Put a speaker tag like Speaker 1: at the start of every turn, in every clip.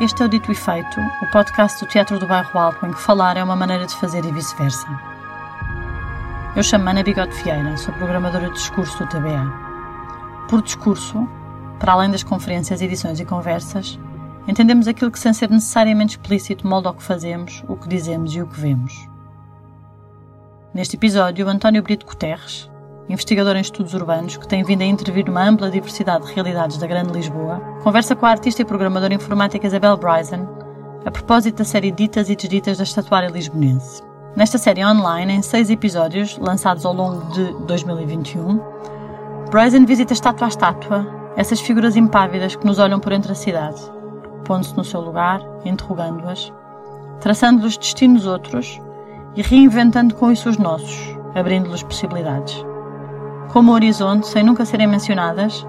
Speaker 1: Este é o Dito e Feito, o podcast do Teatro do Bairro Alto em que falar é uma maneira de fazer e vice-versa. Eu chamo Ana Bigode Vieira, sou programadora de discurso do TBA. Por discurso, para além das conferências, edições e conversas, entendemos aquilo que, sem ser necessariamente explícito, molda o que fazemos, o que dizemos e o que vemos. Neste episódio, António Brito Guterres, investigador em estudos urbanos que tem vindo a intervir numa ampla diversidade de realidades da Grande Lisboa, conversa com a artista e programadora informática Isabel Bryson a propósito da série Ditas e Desditas da Estatuária Lisbonense. Nesta série online, em seis episódios, lançados ao longo de 2021, Bryson visita estátua a estátua essas figuras impávidas que nos olham por entre a cidade, pondo-se no seu lugar, interrogando-as, traçando-lhes destinos outros e reinventando com isso os nossos, abrindo-lhes possibilidades. Como o horizonte, sem nunca serem mencionadas,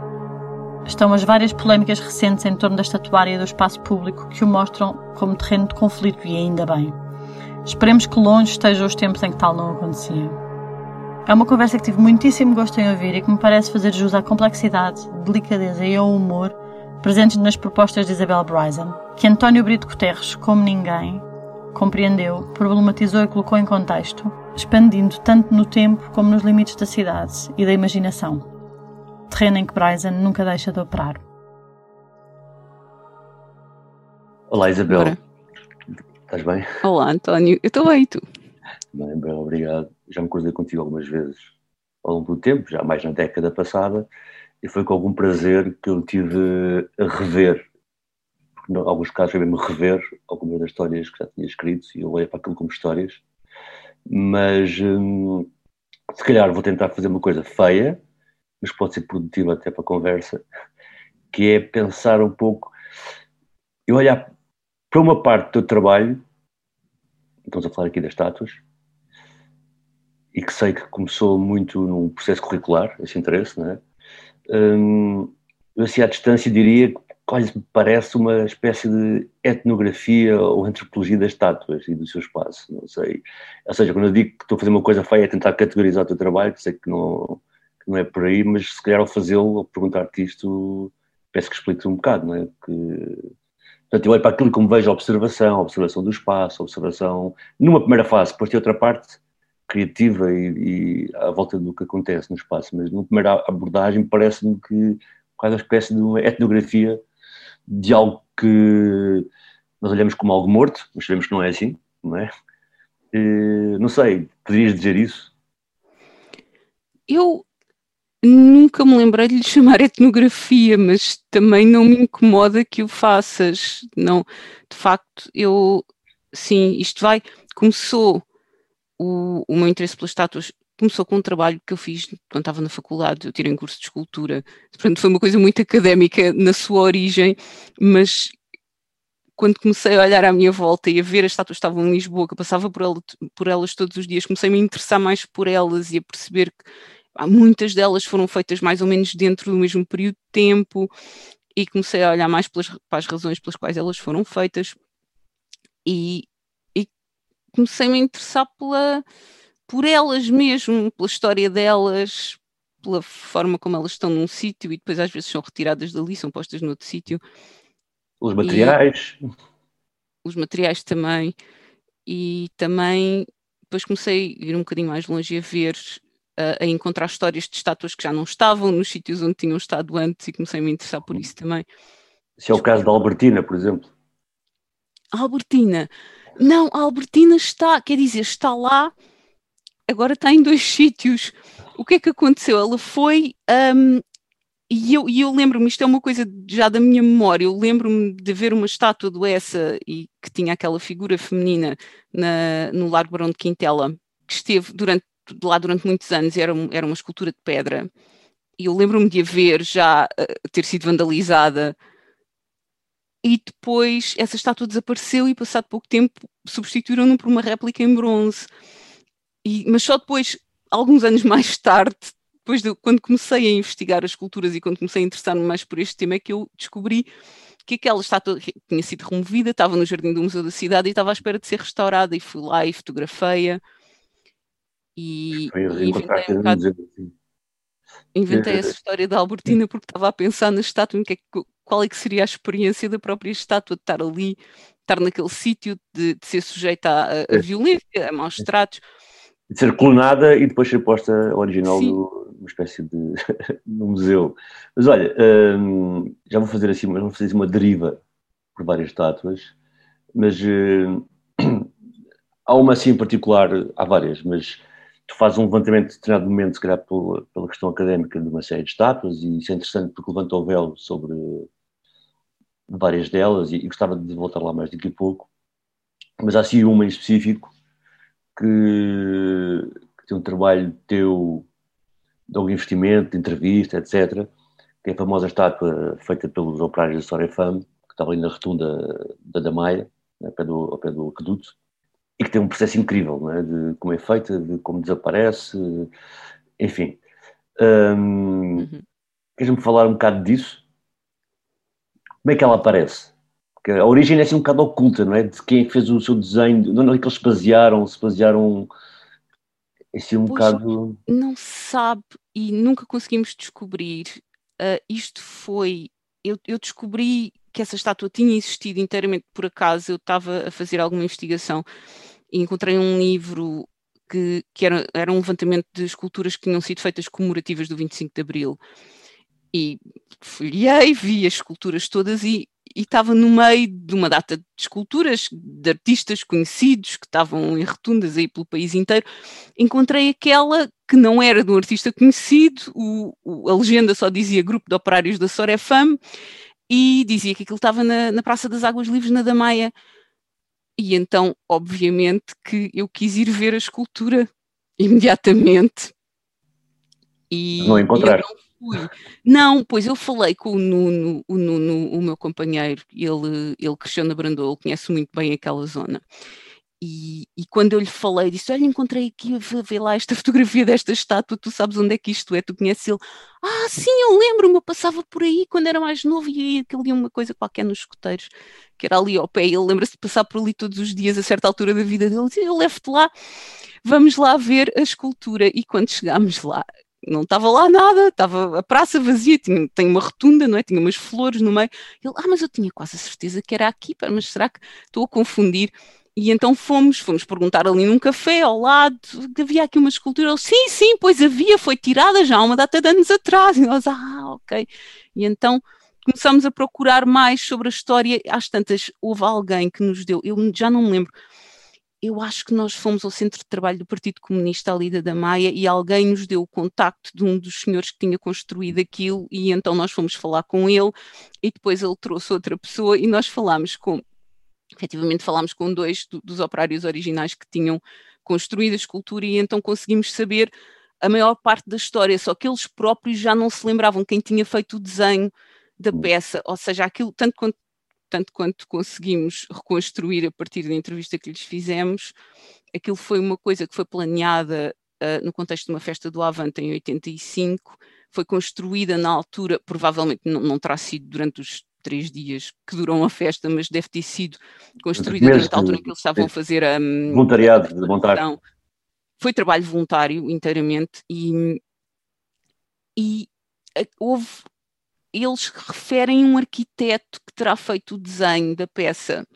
Speaker 1: estão as várias polémicas recentes em torno da estatuária do espaço público que o mostram como terreno de conflito e ainda bem. Esperemos que longe estejam os tempos em que tal não acontecia. É uma conversa que tive muitíssimo gosto em ouvir e que me parece fazer jus à complexidade, delicadeza e ao humor presentes nas propostas de Isabel Bryson, que António Brito Guterres, como ninguém, compreendeu, problematizou e colocou em contexto, expandindo tanto no tempo como nos limites da cidade e da imaginação. Terreno em que Bryson nunca deixa de operar.
Speaker 2: Olá Isabel, Bora. estás bem?
Speaker 3: Olá António, eu estou bem e tu?
Speaker 2: Bem, bem, obrigado. Já me cruzei contigo algumas vezes ao longo do tempo, já mais na década passada, e foi com algum prazer que eu tive a rever porque em alguns casos foi mesmo rever algumas das histórias que já tinha escrito e eu olhei para aquilo como histórias, mas hum, se calhar vou tentar fazer uma coisa feia, mas pode ser produtiva até para a conversa, que é pensar um pouco, e olhar para uma parte do teu trabalho, estamos a falar aqui das estátuas, e que sei que começou muito num processo curricular, esse interesse, não é? Hum, eu assim à distância diria que quase me parece uma espécie de etnografia ou antropologia das estátuas e do seu espaço, não sei. Ou seja, quando eu digo que estou a fazer uma coisa feia é tentar categorizar o teu trabalho, sei que não, que não é por aí, mas se calhar ao fazê-lo, ao perguntar-te isto, peço que expliques um bocado, não é? Que, portanto, eu olho para aquilo como vejo a observação, a observação do espaço, a observação, numa primeira fase, depois tem outra parte criativa e, e à volta do que acontece no espaço, mas numa primeira abordagem parece-me que quase uma espécie de uma etnografia de algo que nós olhamos como algo morto, mas sabemos que não é assim, não é? Não sei, poderias dizer isso?
Speaker 3: Eu nunca me lembrei de lhe chamar etnografia, mas também não me incomoda que o faças. Não, de facto, eu sim, isto vai. Começou o, o meu interesse pelas estátuas começou com um trabalho que eu fiz quando estava na faculdade, eu tirei um curso de escultura, portanto foi uma coisa muito académica na sua origem, mas quando comecei a olhar à minha volta e a ver as estátuas que estavam em Lisboa, que eu passava por, ela, por elas todos os dias, comecei a me interessar mais por elas e a perceber que ah, muitas delas foram feitas mais ou menos dentro do mesmo período de tempo e comecei a olhar mais pelas, para as razões pelas quais elas foram feitas e, e comecei a me interessar pela por elas mesmo, pela história delas, pela forma como elas estão num sítio e depois às vezes são retiradas dali, são postas noutro sítio.
Speaker 2: Os materiais. E,
Speaker 3: os materiais também. E também depois comecei a ir um bocadinho mais longe a ver, a, a encontrar histórias de estátuas que já não estavam nos sítios onde tinham estado antes e comecei a me interessar por isso também.
Speaker 2: Se é o caso da Albertina, por exemplo.
Speaker 3: A Albertina. Não, a Albertina está, quer dizer, está lá, agora está em dois sítios. O que é que aconteceu? Ela foi. Um, e eu, eu lembro-me, isto é uma coisa já da minha memória, eu lembro-me de ver uma estátua do Essa e que tinha aquela figura feminina na, no Largo Barão de Quintela, que esteve durante, lá durante muitos anos, era, era uma escultura de pedra. E eu lembro-me de a ver já uh, ter sido vandalizada. E depois essa estátua desapareceu e, passado pouco tempo, substituíram-no por uma réplica em bronze. E, mas só depois, alguns anos mais tarde, depois de quando comecei a investigar as culturas e quando comecei a interessar-me mais por este tema, é que eu descobri que aquela estátua tinha sido removida, estava no jardim do Museu da Cidade e estava à espera de ser restaurada. E fui lá e fotografei-a. E, e inventei, um bocado, assim. inventei essa história da Albertina porque estava a pensar na estátua, que é, qual é que seria a experiência da própria estátua de estar ali, estar naquele sítio, de, de, ser sujeita a, a é. violência, a maus tratos.
Speaker 2: De ser clonada e depois ser posta original numa espécie de no museu. Mas olha, hum, já vou fazer assim, vou fazer assim uma deriva por várias estátuas, mas hum, há uma assim em particular, há várias, mas tu fazes um levantamento de determinado momento, se calhar pela, pela questão académica de uma série de estátuas, e isso é interessante porque levanta o véu sobre várias delas, e, e gostava de voltar lá mais daqui a pouco. Mas há assim uma em específico que, que tem um trabalho teu de algum investimento, de entrevista, etc., que é a famosa estátua feita pelos operários da Sorefam, que estava ali na rotunda da Damaia, ao pé do, ao pé do aqueduto, e que tem um processo incrível é? de como é feita, de como desaparece, enfim. Um, uhum. Queres-me falar um bocado disso? Como é que ela aparece? Porque a origem é assim um bocado oculta, não é? De quem fez o seu desenho, de onde é que eles se basearam, se basearam é assim um pois bocado.
Speaker 3: Não sabe e nunca conseguimos descobrir. Uh, isto foi. Eu, eu descobri que essa estátua tinha existido inteiramente por acaso. Eu estava a fazer alguma investigação e encontrei um livro que, que era, era um levantamento de esculturas que tinham sido feitas comemorativas do 25 de Abril. E folhei, vi as esculturas todas e, e estava no meio de uma data de esculturas de artistas conhecidos que estavam em rotundas aí pelo país inteiro. Encontrei aquela que não era de um artista conhecido, o, o, a legenda só dizia Grupo de Operários da Sorefam e dizia que aquilo estava na, na Praça das Águas Livres, na Damaia. E então, obviamente, que eu quis ir ver a escultura imediatamente.
Speaker 2: E, não encontraste?
Speaker 3: Não, fui. não, pois eu falei com o Nuno, o Nuno, o meu companheiro, ele, ele cresceu na Brandoa, conhece muito bem aquela zona. E, e, quando eu lhe falei, disse: Olha, encontrei aqui, vê lá esta fotografia desta estátua, tu sabes onde é que isto é? Tu conheces ele? Ah, sim, eu lembro-me, eu passava por aí quando era mais novo e ia ali uma coisa qualquer nos escoteiros, que era ali ao pé. Ele lembra-se de passar por ali todos os dias, a certa altura da vida dele. Eu levo-te lá, vamos lá ver a escultura. E quando chegámos lá, não estava lá nada, estava a praça vazia, tinha, tem uma rotunda, não é? Tinha umas flores no meio. Ele, ah, mas eu tinha quase a certeza que era aqui, mas será que estou a confundir? E então fomos, fomos perguntar ali num café ao lado, havia aqui uma escultura. Ele, sim, sim, pois havia, foi tirada já há uma data de anos atrás. E nós, ah, ok. E então começamos a procurar mais sobre a história. Às tantas, houve alguém que nos deu, eu já não me lembro, eu acho que nós fomos ao centro de trabalho do Partido Comunista ali da Maia e alguém nos deu o contacto de um dos senhores que tinha construído aquilo e então nós fomos falar com ele e depois ele trouxe outra pessoa e nós falámos com efetivamente falámos com dois do, dos operários originais que tinham construído a escultura e então conseguimos saber a maior parte da história, só que eles próprios já não se lembravam quem tinha feito o desenho da hum. peça, ou seja, aquilo, tanto quanto, tanto quanto conseguimos reconstruir a partir da entrevista que lhes fizemos, aquilo foi uma coisa que foi planeada uh, no contexto de uma festa do Avante em 85, foi construída na altura, provavelmente não, não terá sido durante os três dias que duram a festa, mas deve ter sido construída durante a altura em que eles estavam a fazer a.
Speaker 2: Hum, voluntariado de montagem.
Speaker 3: Foi trabalho voluntário inteiramente e, e houve. Eles referem um arquiteto que terá feito o desenho da peça,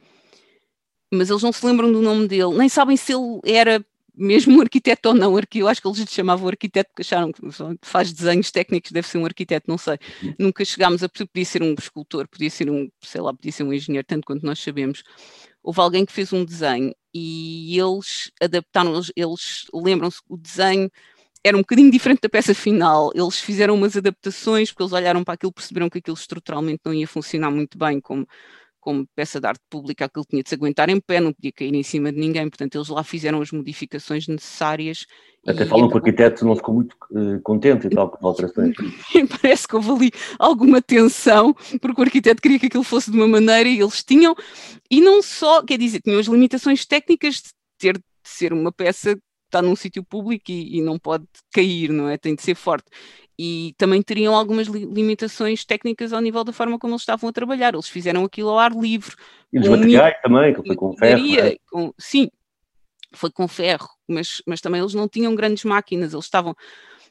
Speaker 3: mas eles não se lembram do nome dele, nem sabem se ele era mesmo um arquiteto ou não, eu acho que eles lhe chamavam arquiteto porque acharam que faz desenhos técnicos, deve ser um arquiteto, não sei. Nunca chegámos a podia ser um escultor, podia ser um, sei lá, podia ser um engenheiro, tanto quanto nós sabemos. Houve alguém que fez um desenho e eles adaptaram, eles, eles lembram-se o desenho era um bocadinho diferente da peça final. Eles fizeram umas adaptações porque eles olharam para aquilo, perceberam que aquilo estruturalmente não ia funcionar muito bem como como peça de arte pública, aquilo tinha de se aguentar em pé, não podia cair em cima de ninguém, portanto eles lá fizeram as modificações necessárias.
Speaker 2: Até falam que o arquiteto não ficou muito uh, contente e tal com as alterações.
Speaker 3: Parece que houve ali alguma tensão, porque o arquiteto queria que aquilo fosse de uma maneira e eles tinham, e não só, quer dizer, tinham as limitações técnicas de ter de ser uma peça está num sítio público e, e, não pode cair, não é? Tem de ser forte e também teriam algumas li limitações técnicas ao nível da forma como eles estavam a trabalhar. Eles fizeram aquilo ao ar livre.
Speaker 2: E os materiais também, que foi com ferro. É?
Speaker 3: Com, sim, foi com ferro, mas, mas também eles não tinham grandes máquinas, eles estavam.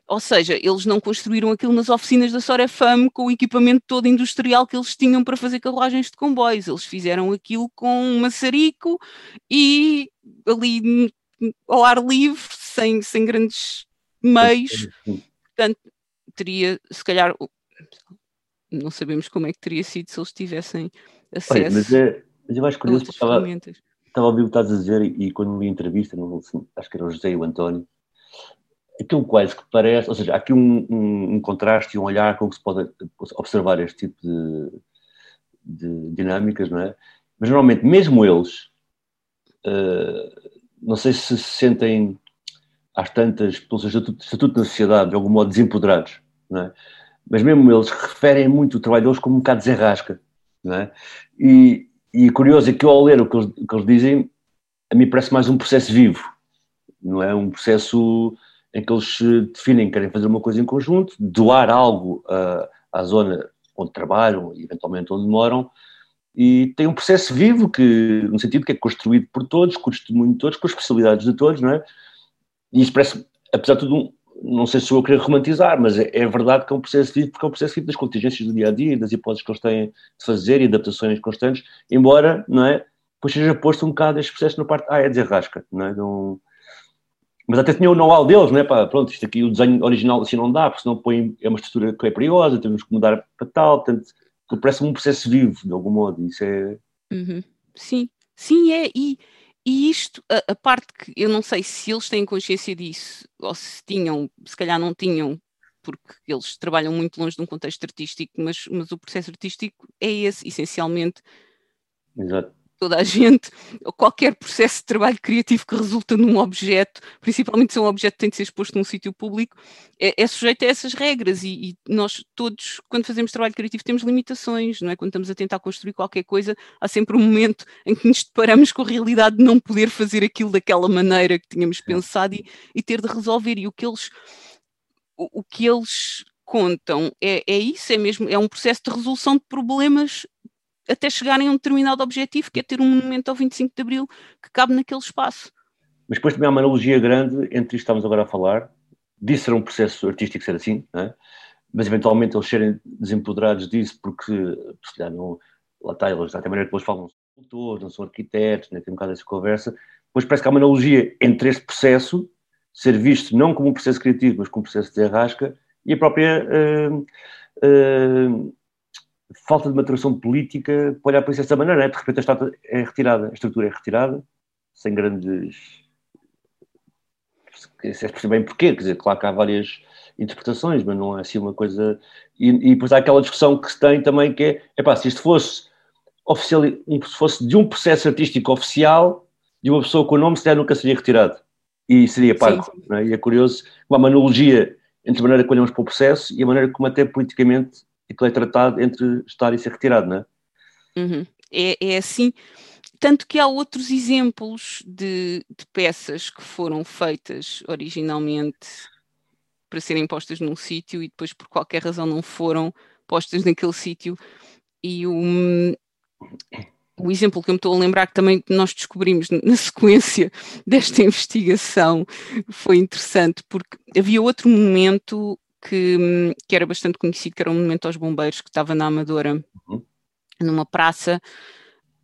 Speaker 3: ou seja, eles não construíram aquilo nas oficinas da Sorefam com o equipamento todo industrial que eles tinham para fazer carruagens de comboios. Eles fizeram aquilo com um maçarico e ali ao ar livre, sem, sem grandes meios. Portanto, teria, se calhar, não sabemos como é que teria sido se eles tivessem acesso. Olha,
Speaker 2: mas, é, mas eu acho curioso, estava, estava a ouvir o que estás a dizer e, e quando li a entrevista, não, acho que era o José e o António, aquilo quase que parece, ou seja, há aqui um, um, um, contraste e um olhar com que se pode observar este tipo de, de dinâmicas, não é? Mas normalmente, mesmo eles, uh, não sei se se sentem às tantas, pelo estatuto, estatuto da sociedade, de algum modo desempoderados, não é? Mas mesmo eles referem muito o trabalho deles como um bocado desenrasca, não é? E, e curioso é que eu ao ler o que eles, o que eles dizem, a mim parece mais um processo vivo, não é? Um processo em que eles se definem que querem fazer uma coisa em conjunto, doar algo uh, à zona onde trabalham e eventualmente onde moram, e tem um processo vivo que, no sentido que é construído por todos, com o testemunho de todos, com as especialidades de todos, não é? E isso parece, apesar de tudo, não sei se eu querer romantizar, mas é, é, verdade que é um processo vivo, porque é um processo vivo das contingências do dia a dia, das hipóteses que eles têm de fazer e adaptações constantes, embora, não é? Depois seja posto um bocado este processo na parte, ah, é desarrasca, não é? Mas até tinha o know-how deles, né? Pá, pronto, isto aqui, o desenho original assim não dá, porque senão põe, é uma estrutura que é perigosa, temos que mudar para tal, portanto, parece um processo vivo, de algum modo, isso é...
Speaker 3: Uhum. Sim, sim, é, e, e isto, a, a, parte que eu não sei se eles têm consciência disso, ou se tinham, se calhar não tinham, porque eles trabalham muito longe de um contexto artístico, mas, mas o processo artístico é esse, essencialmente.
Speaker 2: Exato
Speaker 3: toda a gente, qualquer processo de trabalho criativo que resulta num objeto, principalmente se é um objeto que tem de ser exposto num sítio público, é, é, sujeito a essas regras e, e, nós todos, quando fazemos trabalho criativo, temos limitações, não é? Quando estamos a tentar construir qualquer coisa, há sempre um momento em que nos deparamos com a realidade de não poder fazer aquilo daquela maneira que tínhamos pensado e, e ter de resolver. E o que eles, o, o que eles contam é, é isso, é mesmo, é um processo de resolução de problemas até chegarem a um determinado objetivo, que é ter um monumento ao 25 de Abril que cabe naquele espaço.
Speaker 2: Mas depois também há uma analogia grande entre isto que estamos agora a falar, disso ser um processo artístico ser assim, é? mas eventualmente eles serem desempoderados disso porque, se calhar, não, lá está, eles, da maneira que falam, são cultores, não são arquitetos, né, tem um bocado essa conversa, depois parece que há uma analogia entre este processo, ser visto não como um processo criativo, mas como um processo de arrasca, e a própria uh, falta de maturação política para olhar para isso dessa maneira. Né? De repente a estátua é retirada, a estrutura é retirada, sem grandes. Se é perceber bem porquê, quer dizer, claro que há várias interpretações, mas não é assim uma coisa. E, e depois há aquela discussão que se tem também que é: se isto fosse oficial, se fosse de um processo artístico oficial, de uma pessoa com o nome, se calhar nunca seria retirado. E seria pago. É? E é curioso, uma analogia entre a maneira que olhamos para o processo e a maneira como até politicamente aquilo é tratado entre estar e ser retirado, não é?
Speaker 3: Uhum. É, é assim, tanto que há outros exemplos de, de, peças que foram feitas originalmente para serem postas num sítio e depois por qualquer razão não foram postas naquele sítio e o, o exemplo que eu me estou a lembrar que também nós descobrimos na sequência desta investigação foi interessante porque havia outro momento que, que era bastante conhecido, que era um monumento aos bombeiros, que estava na Amadora, uhum. numa praça.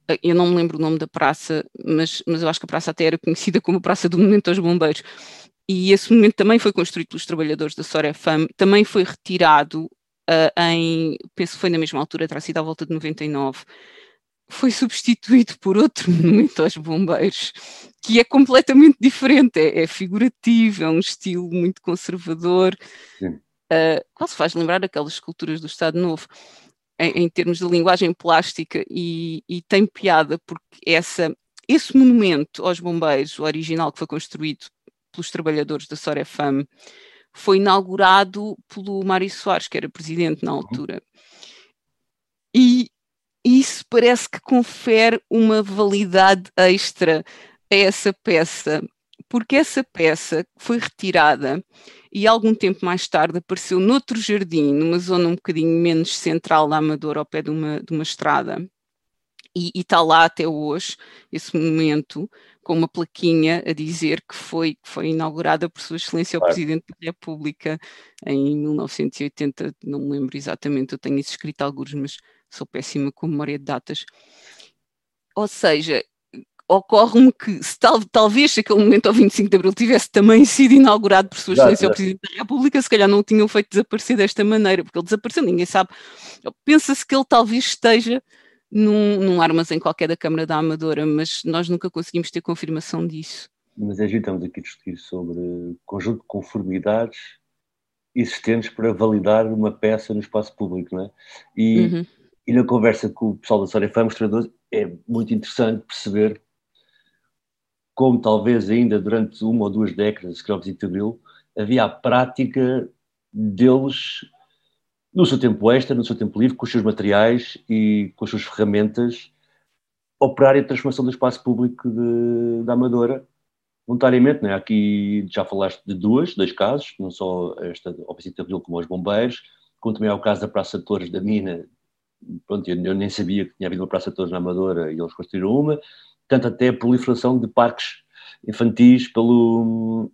Speaker 3: Eh, eu não me lembro o nome da praça, mas, mas eu acho que a praça até era conhecida como a Praça do Monumento aos Bombeiros. E esse monumento também foi construído pelos trabalhadores da Sorefam, também foi retirado uh, em, penso que foi na mesma altura, terá sido à volta de 99 foi substituído por outro monumento aos bombeiros, que é completamente diferente, é, é figurativo, é um estilo muito conservador. Sim uh, quase faz lembrar aquelas esculturas do Estado Novo, em, em termos de linguagem plástica, e, e, tem piada porque essa, esse monumento aos bombeiros, o original que foi construído pelos trabalhadores da Sorefam, foi inaugurado pelo Mário Soares, que era presidente na uhum. altura. E isso parece que confere uma validade extra a essa peça, porque essa peça foi retirada e algum tempo mais tarde apareceu noutro jardim, numa zona um bocadinho menos central da Amadora, ao pé de uma, de uma estrada. e está lá até hoje esse momento com uma plaquinha a dizer que foi, que foi inaugurada por Sua Excelência o Presidente da República em 1980, não me lembro exatamente, eu tenho isso escrito alguns, mas sou péssima com memória de datas. Ou seja, ocorre-me que se tal, talvez se aquele momento ao 25 de Abril tivesse também sido inaugurado por Sua Excelência o Presidente da República, se calhar não o tinham feito desaparecer desta maneira, porque ele desapareceu, ninguém sabe. Pensa-se que ele talvez esteja num, num armazém qualquer da Câmara da Amadora, mas nós nunca conseguimos ter confirmação disso.
Speaker 2: Mas a gente estamos aqui a discutir sobre conjunto de conformidades existentes para validar uma peça no espaço público, não é? E, uhum. e na conversa com o pessoal da os treinadores, é muito interessante perceber como talvez ainda durante uma ou duas décadas, de Abril, havia a prática deles no seu tempo extra, no seu tempo livre, com os seus materiais e com as suas ferramentas, operar a transformação do espaço público da Amadora, voluntariamente. Né? Aqui já falaste de duas, dois casos, não só esta ao princípio como os bombeiros, como também é o caso da Praça de Torres da Mina. Pronto, eu, eu nem sabia que tinha havido uma Praça de Torres na Amadora e eles construíram uma. Tanto até a proliferação de parques infantis pelo,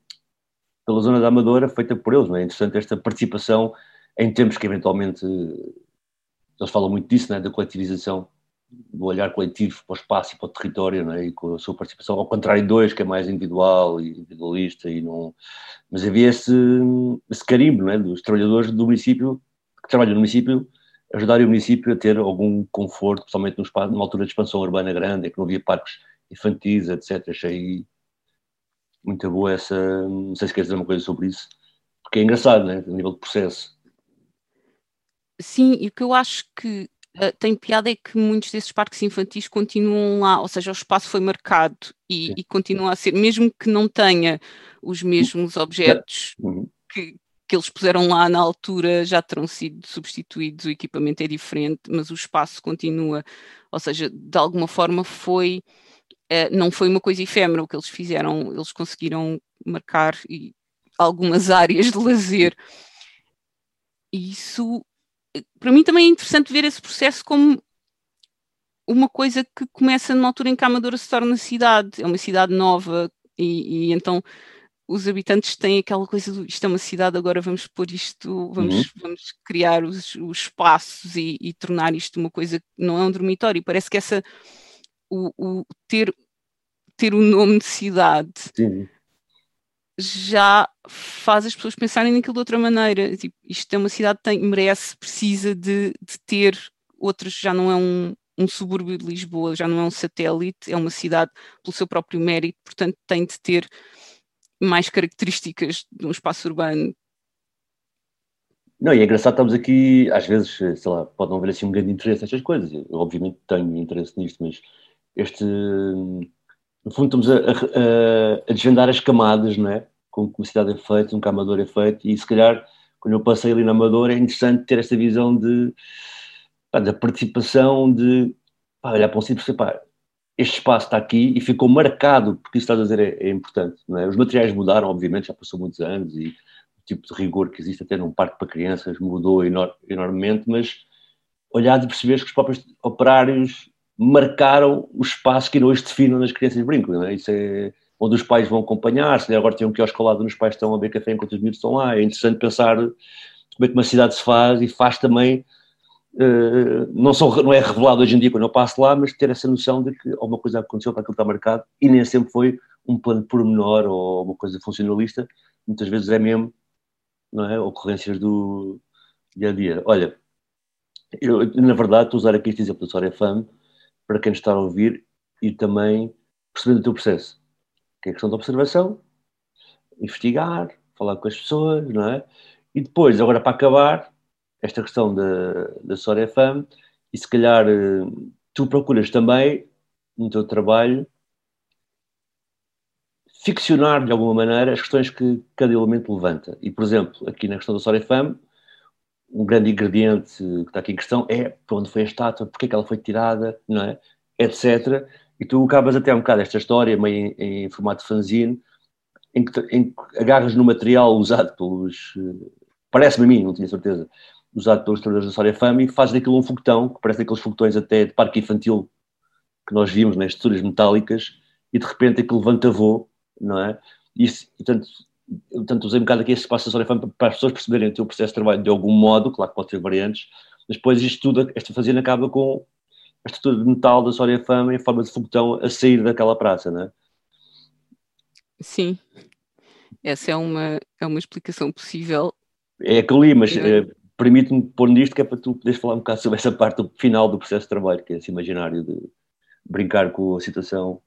Speaker 2: pela zona da Amadora, feita por eles. Não é? é interessante esta participação em tempos que eventualmente eles falam muito disso, né, da coletivização, do olhar coletivo para o espaço e para o território, né, e com a sua participação, ao contrário de dois, que é mais individual e individualista, e não... mas havia esse, esse carimbo né, dos trabalhadores do município, que trabalham no município, ajudarem o município a ter algum conforto, principalmente numa altura de expansão urbana grande, em que não havia parques infantis, etc. Achei muito boa essa. Não sei se queres dizer uma coisa sobre isso, porque é engraçado, né? a nível de processo.
Speaker 3: Sim, e o que eu acho que uh, tem piada é que muitos desses parques infantis continuam lá, ou seja, o espaço foi marcado e, e continua a ser, mesmo que não tenha os mesmos objetos uhum. que, que eles puseram lá na altura já terão sido substituídos, o equipamento é diferente, mas o espaço continua, ou seja, de alguma forma foi, uh, não foi uma coisa efêmera o que eles fizeram, eles conseguiram marcar e, algumas áreas de lazer. E isso para mim também é interessante ver esse processo como uma coisa que começa na altura em que a Amadora se torna cidade, é uma cidade nova e, e então os habitantes têm aquela coisa do isto é uma cidade, agora vamos pôr isto, vamos, uhum. vamos criar os, os espaços e, e, tornar isto uma coisa que não é um dormitório. Parece que essa o, o ter, ter o nome de cidade Sim já faz as pessoas pensarem naquilo de outra maneira. Tipo, isto é uma cidade que tem, merece, precisa de, de ter outros, já não é um, um subúrbio de Lisboa, já não é um satélite, é uma cidade pelo seu próprio mérito, portanto tem de ter mais características de um espaço urbano.
Speaker 2: Não, e é engraçado, estamos aqui, às vezes, sei lá, pode não haver assim um grande interesse nestas coisas, eu obviamente tenho interesse nisto, mas este, no fundo estamos a, a, a, desvendar as camadas, não é? Como a cidade é feita, um camador é feito, e se calhar, quando eu passei ali na Amadora, é interessante ter esta visão de, pá, da participação, de pá, olhar para um sítio e pá, este espaço está aqui e ficou marcado, porque isso está a dizer é, é importante, é? Os materiais mudaram, obviamente, já passou muitos anos, e o tipo de rigor que existe até num parque para crianças mudou enor enormemente, mas olhar de perceber que os próprios operários marcaram o espaço que hoje definem nas crianças brincam, é? Isso é onde os pais vão acompanhar, se agora tem um quiosque ao lado os pais estão a beber café enquanto os miúdos estão lá, é interessante pensar como é que uma cidade se faz e faz também, não, só, não é revelado hoje em dia quando eu passo lá, mas ter essa noção de que alguma coisa aconteceu para aquilo que está marcado e nem sempre foi um plano pormenor ou uma coisa funcionalista, muitas vezes é mesmo, não é, ocorrências do dia a dia. Olha, eu, na verdade, estou a usar aqui este exemplo da História Fama, para quem está a ouvir e também percebendo o teu processo. Que é a questão da observação, investigar, falar com as pessoas, não é? E depois, agora para acabar, esta questão da, da Sora FM, e se calhar eh, tu procuras também, no teu trabalho, ficcionar de alguma maneira as questões que cada elemento levanta. E, por exemplo, aqui na questão da Sora FM, um grande ingrediente que está aqui em questão é para onde foi a estátua, porque é que ela foi tirada, não é? etc. E tu acabas até um bocado esta história, meio em, em formato fanzine, em que, em que, agarras no material usado pelos. Parece-me a mim, não tinha certeza, usado pelos trabalhadores da História Fama e fazes daquilo um foguetão, que parece aqueles foguetões até de parque infantil que nós víamos nas texturas metálicas e de repente aquilo levanta voo, não é? E, portanto, eu tanto usei um bocado aqui esse espaço de para, para as pessoas perceberem o processo de trabalho de algum modo, claro que pode ter variantes, mas depois isto tudo, esta fazenda acaba com a estrutura de metal da Soria Fama em forma de foguetão a sair daquela praça, não é?
Speaker 3: Sim, essa é uma, é uma explicação possível.
Speaker 2: É aquilo ali, mas é, permite-me pôr nisto que é para tu poderes falar um bocado sobre essa parte do final do processo de trabalho, que é esse imaginário de brincar com a situação.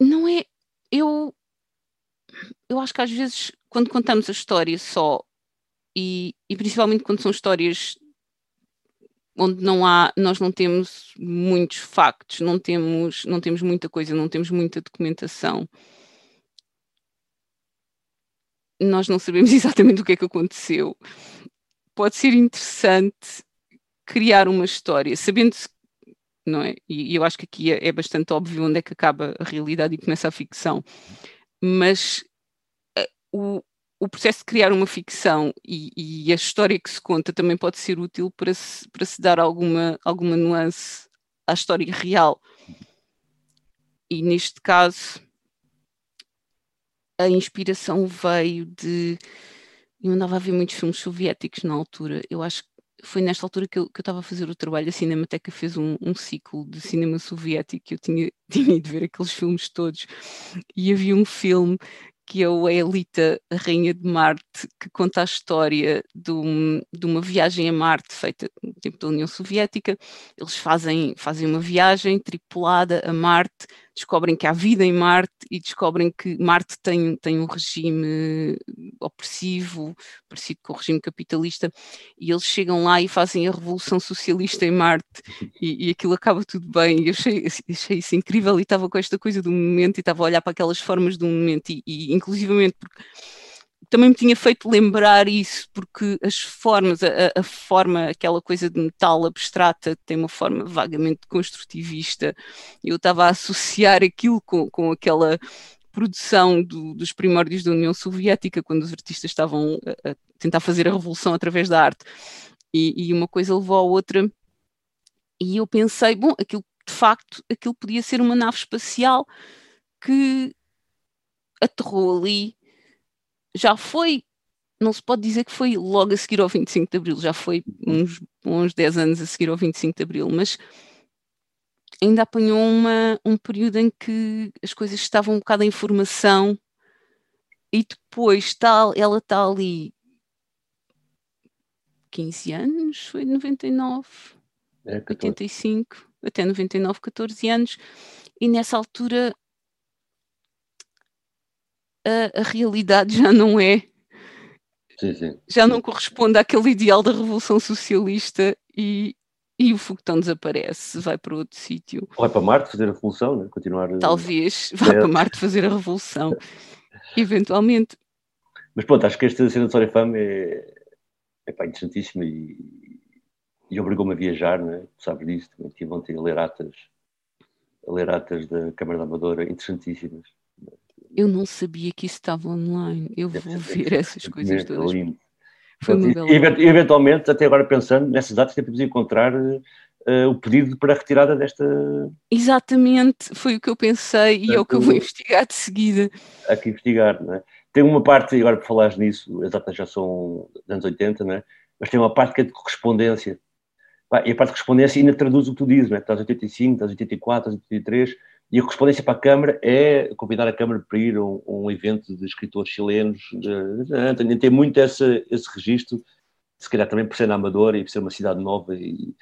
Speaker 3: Não é. Eu, eu acho que às vezes, quando contamos a história só, e, e principalmente quando são histórias onde não há, nós não temos muitos factos, não temos, não temos muita coisa, não temos muita documentação. Nós não sabemos exatamente o que é que aconteceu. Pode ser interessante criar uma história, sabendo não é? E, eu acho que aqui é, é bastante óbvio onde é que acaba a realidade e começa a ficção. Mas uh, o, o processo de criar uma ficção e, e, a história que se conta também pode ser útil para se, para se dar alguma, alguma nuance à história real. E neste caso, a inspiração veio de. Eu andava a ver muitos filmes soviéticos na altura. Eu acho que foi nesta altura que eu, estava a fazer o trabalho. A Cinemateca fez um, um ciclo de cinema soviético. Eu tinha, tinha ido ver aqueles filmes todos. E havia um filme que é o Elita, a Rainha de Marte, que conta a história de, um, de, uma viagem a Marte feita no tempo da União Soviética. Eles fazem, fazem uma viagem tripulada a Marte, descobrem que há vida em Marte e descobrem que Marte tem, tem um regime opressivo, parecido com o regime capitalista, e eles chegam lá e fazem a revolução socialista em Marte, e, e aquilo acaba tudo bem. E eu achei, achei isso incrível e estava com esta coisa do momento e estava a olhar para aquelas formas do momento, e, e inclusivamente porque também me tinha feito lembrar isso, porque as formas, a, a, forma, aquela coisa de metal abstrata, tem uma forma vagamente construtivista. Eu estava a associar aquilo com, com aquela produção do, dos primórdios da União Soviética, quando os artistas estavam a, a tentar fazer a revolução através da arte. E, e, uma coisa levou à outra, e eu pensei, bom, aquilo de facto, aquilo podia ser uma nave espacial que aterrou ali já foi, não se pode dizer que foi logo a seguir ao 25 de Abril, já foi uns bons 10 anos a seguir ao 25 de Abril, mas ainda apanhou uma, um período em que as coisas estavam um bocado em formação e depois tal, ela está ali 15 anos, foi 99, é, 85, até 99, 14 anos, e nessa altura a, a realidade já não é.
Speaker 2: Sim, sim.
Speaker 3: Já não corresponde àquele ideal da revolução socialista e, e o foguetão desaparece, vai para outro sítio.
Speaker 2: Vai para Marte fazer a revolução, né? continuar.
Speaker 3: Talvez, vá é. para Marte fazer a revolução, eventualmente.
Speaker 2: Mas pronto, acho que esta cena de História Fama é, é pá, interessantíssima e, e obrigou-me a viajar, né? sabes disso, também tive ontem a ler atas, a ler atas da Câmara da Amadora, interessantíssimas
Speaker 3: eu não sabia que isso estava online. Eu vou ver essas coisas todas.
Speaker 2: Foi uma bela... Eventualmente, até agora pensando, nessas datas temos encontrar uh, o pedido para a retirada desta.
Speaker 3: Exatamente, foi o que eu pensei e é o que eu vou investigar de seguida.
Speaker 2: Há que investigar, não é? Tem uma parte, agora por falares nisso, as datas já são dos anos 80, não é? Mas tem uma parte que é de correspondência. E a parte de correspondência ainda traduz o que tu dizes, não é? Estás 85, estás 84, estás 83 e a correspondência para a Câmara é convidar a Câmara para ir a um, um evento de escritores chilenos. De, tem muito esse, esse registro, se calhar também por ser na Amadora e por ser uma cidade nova e,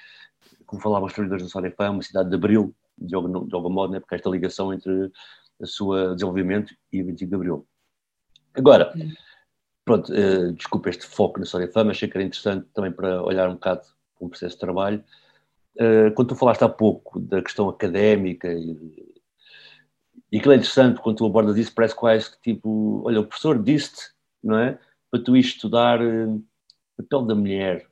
Speaker 2: como falavam os trabalhadores da Sorefã, uma cidade de abril, de algum, de algum modo, né, porque esta ligação entre o seu desenvolvimento e o 25 de abril. Agora, pronto, uh, desculpa este foco na Sorefã, mas achei que era interessante também para olhar um bocado para um processo de trabalho. Uh, quando tu falaste há pouco da questão académica e e aquilo é interessante, quando tu abordas isso, parece quase que tipo, olha, o professor disse-te, não é? Para tu ir estudar uh, papel da mulher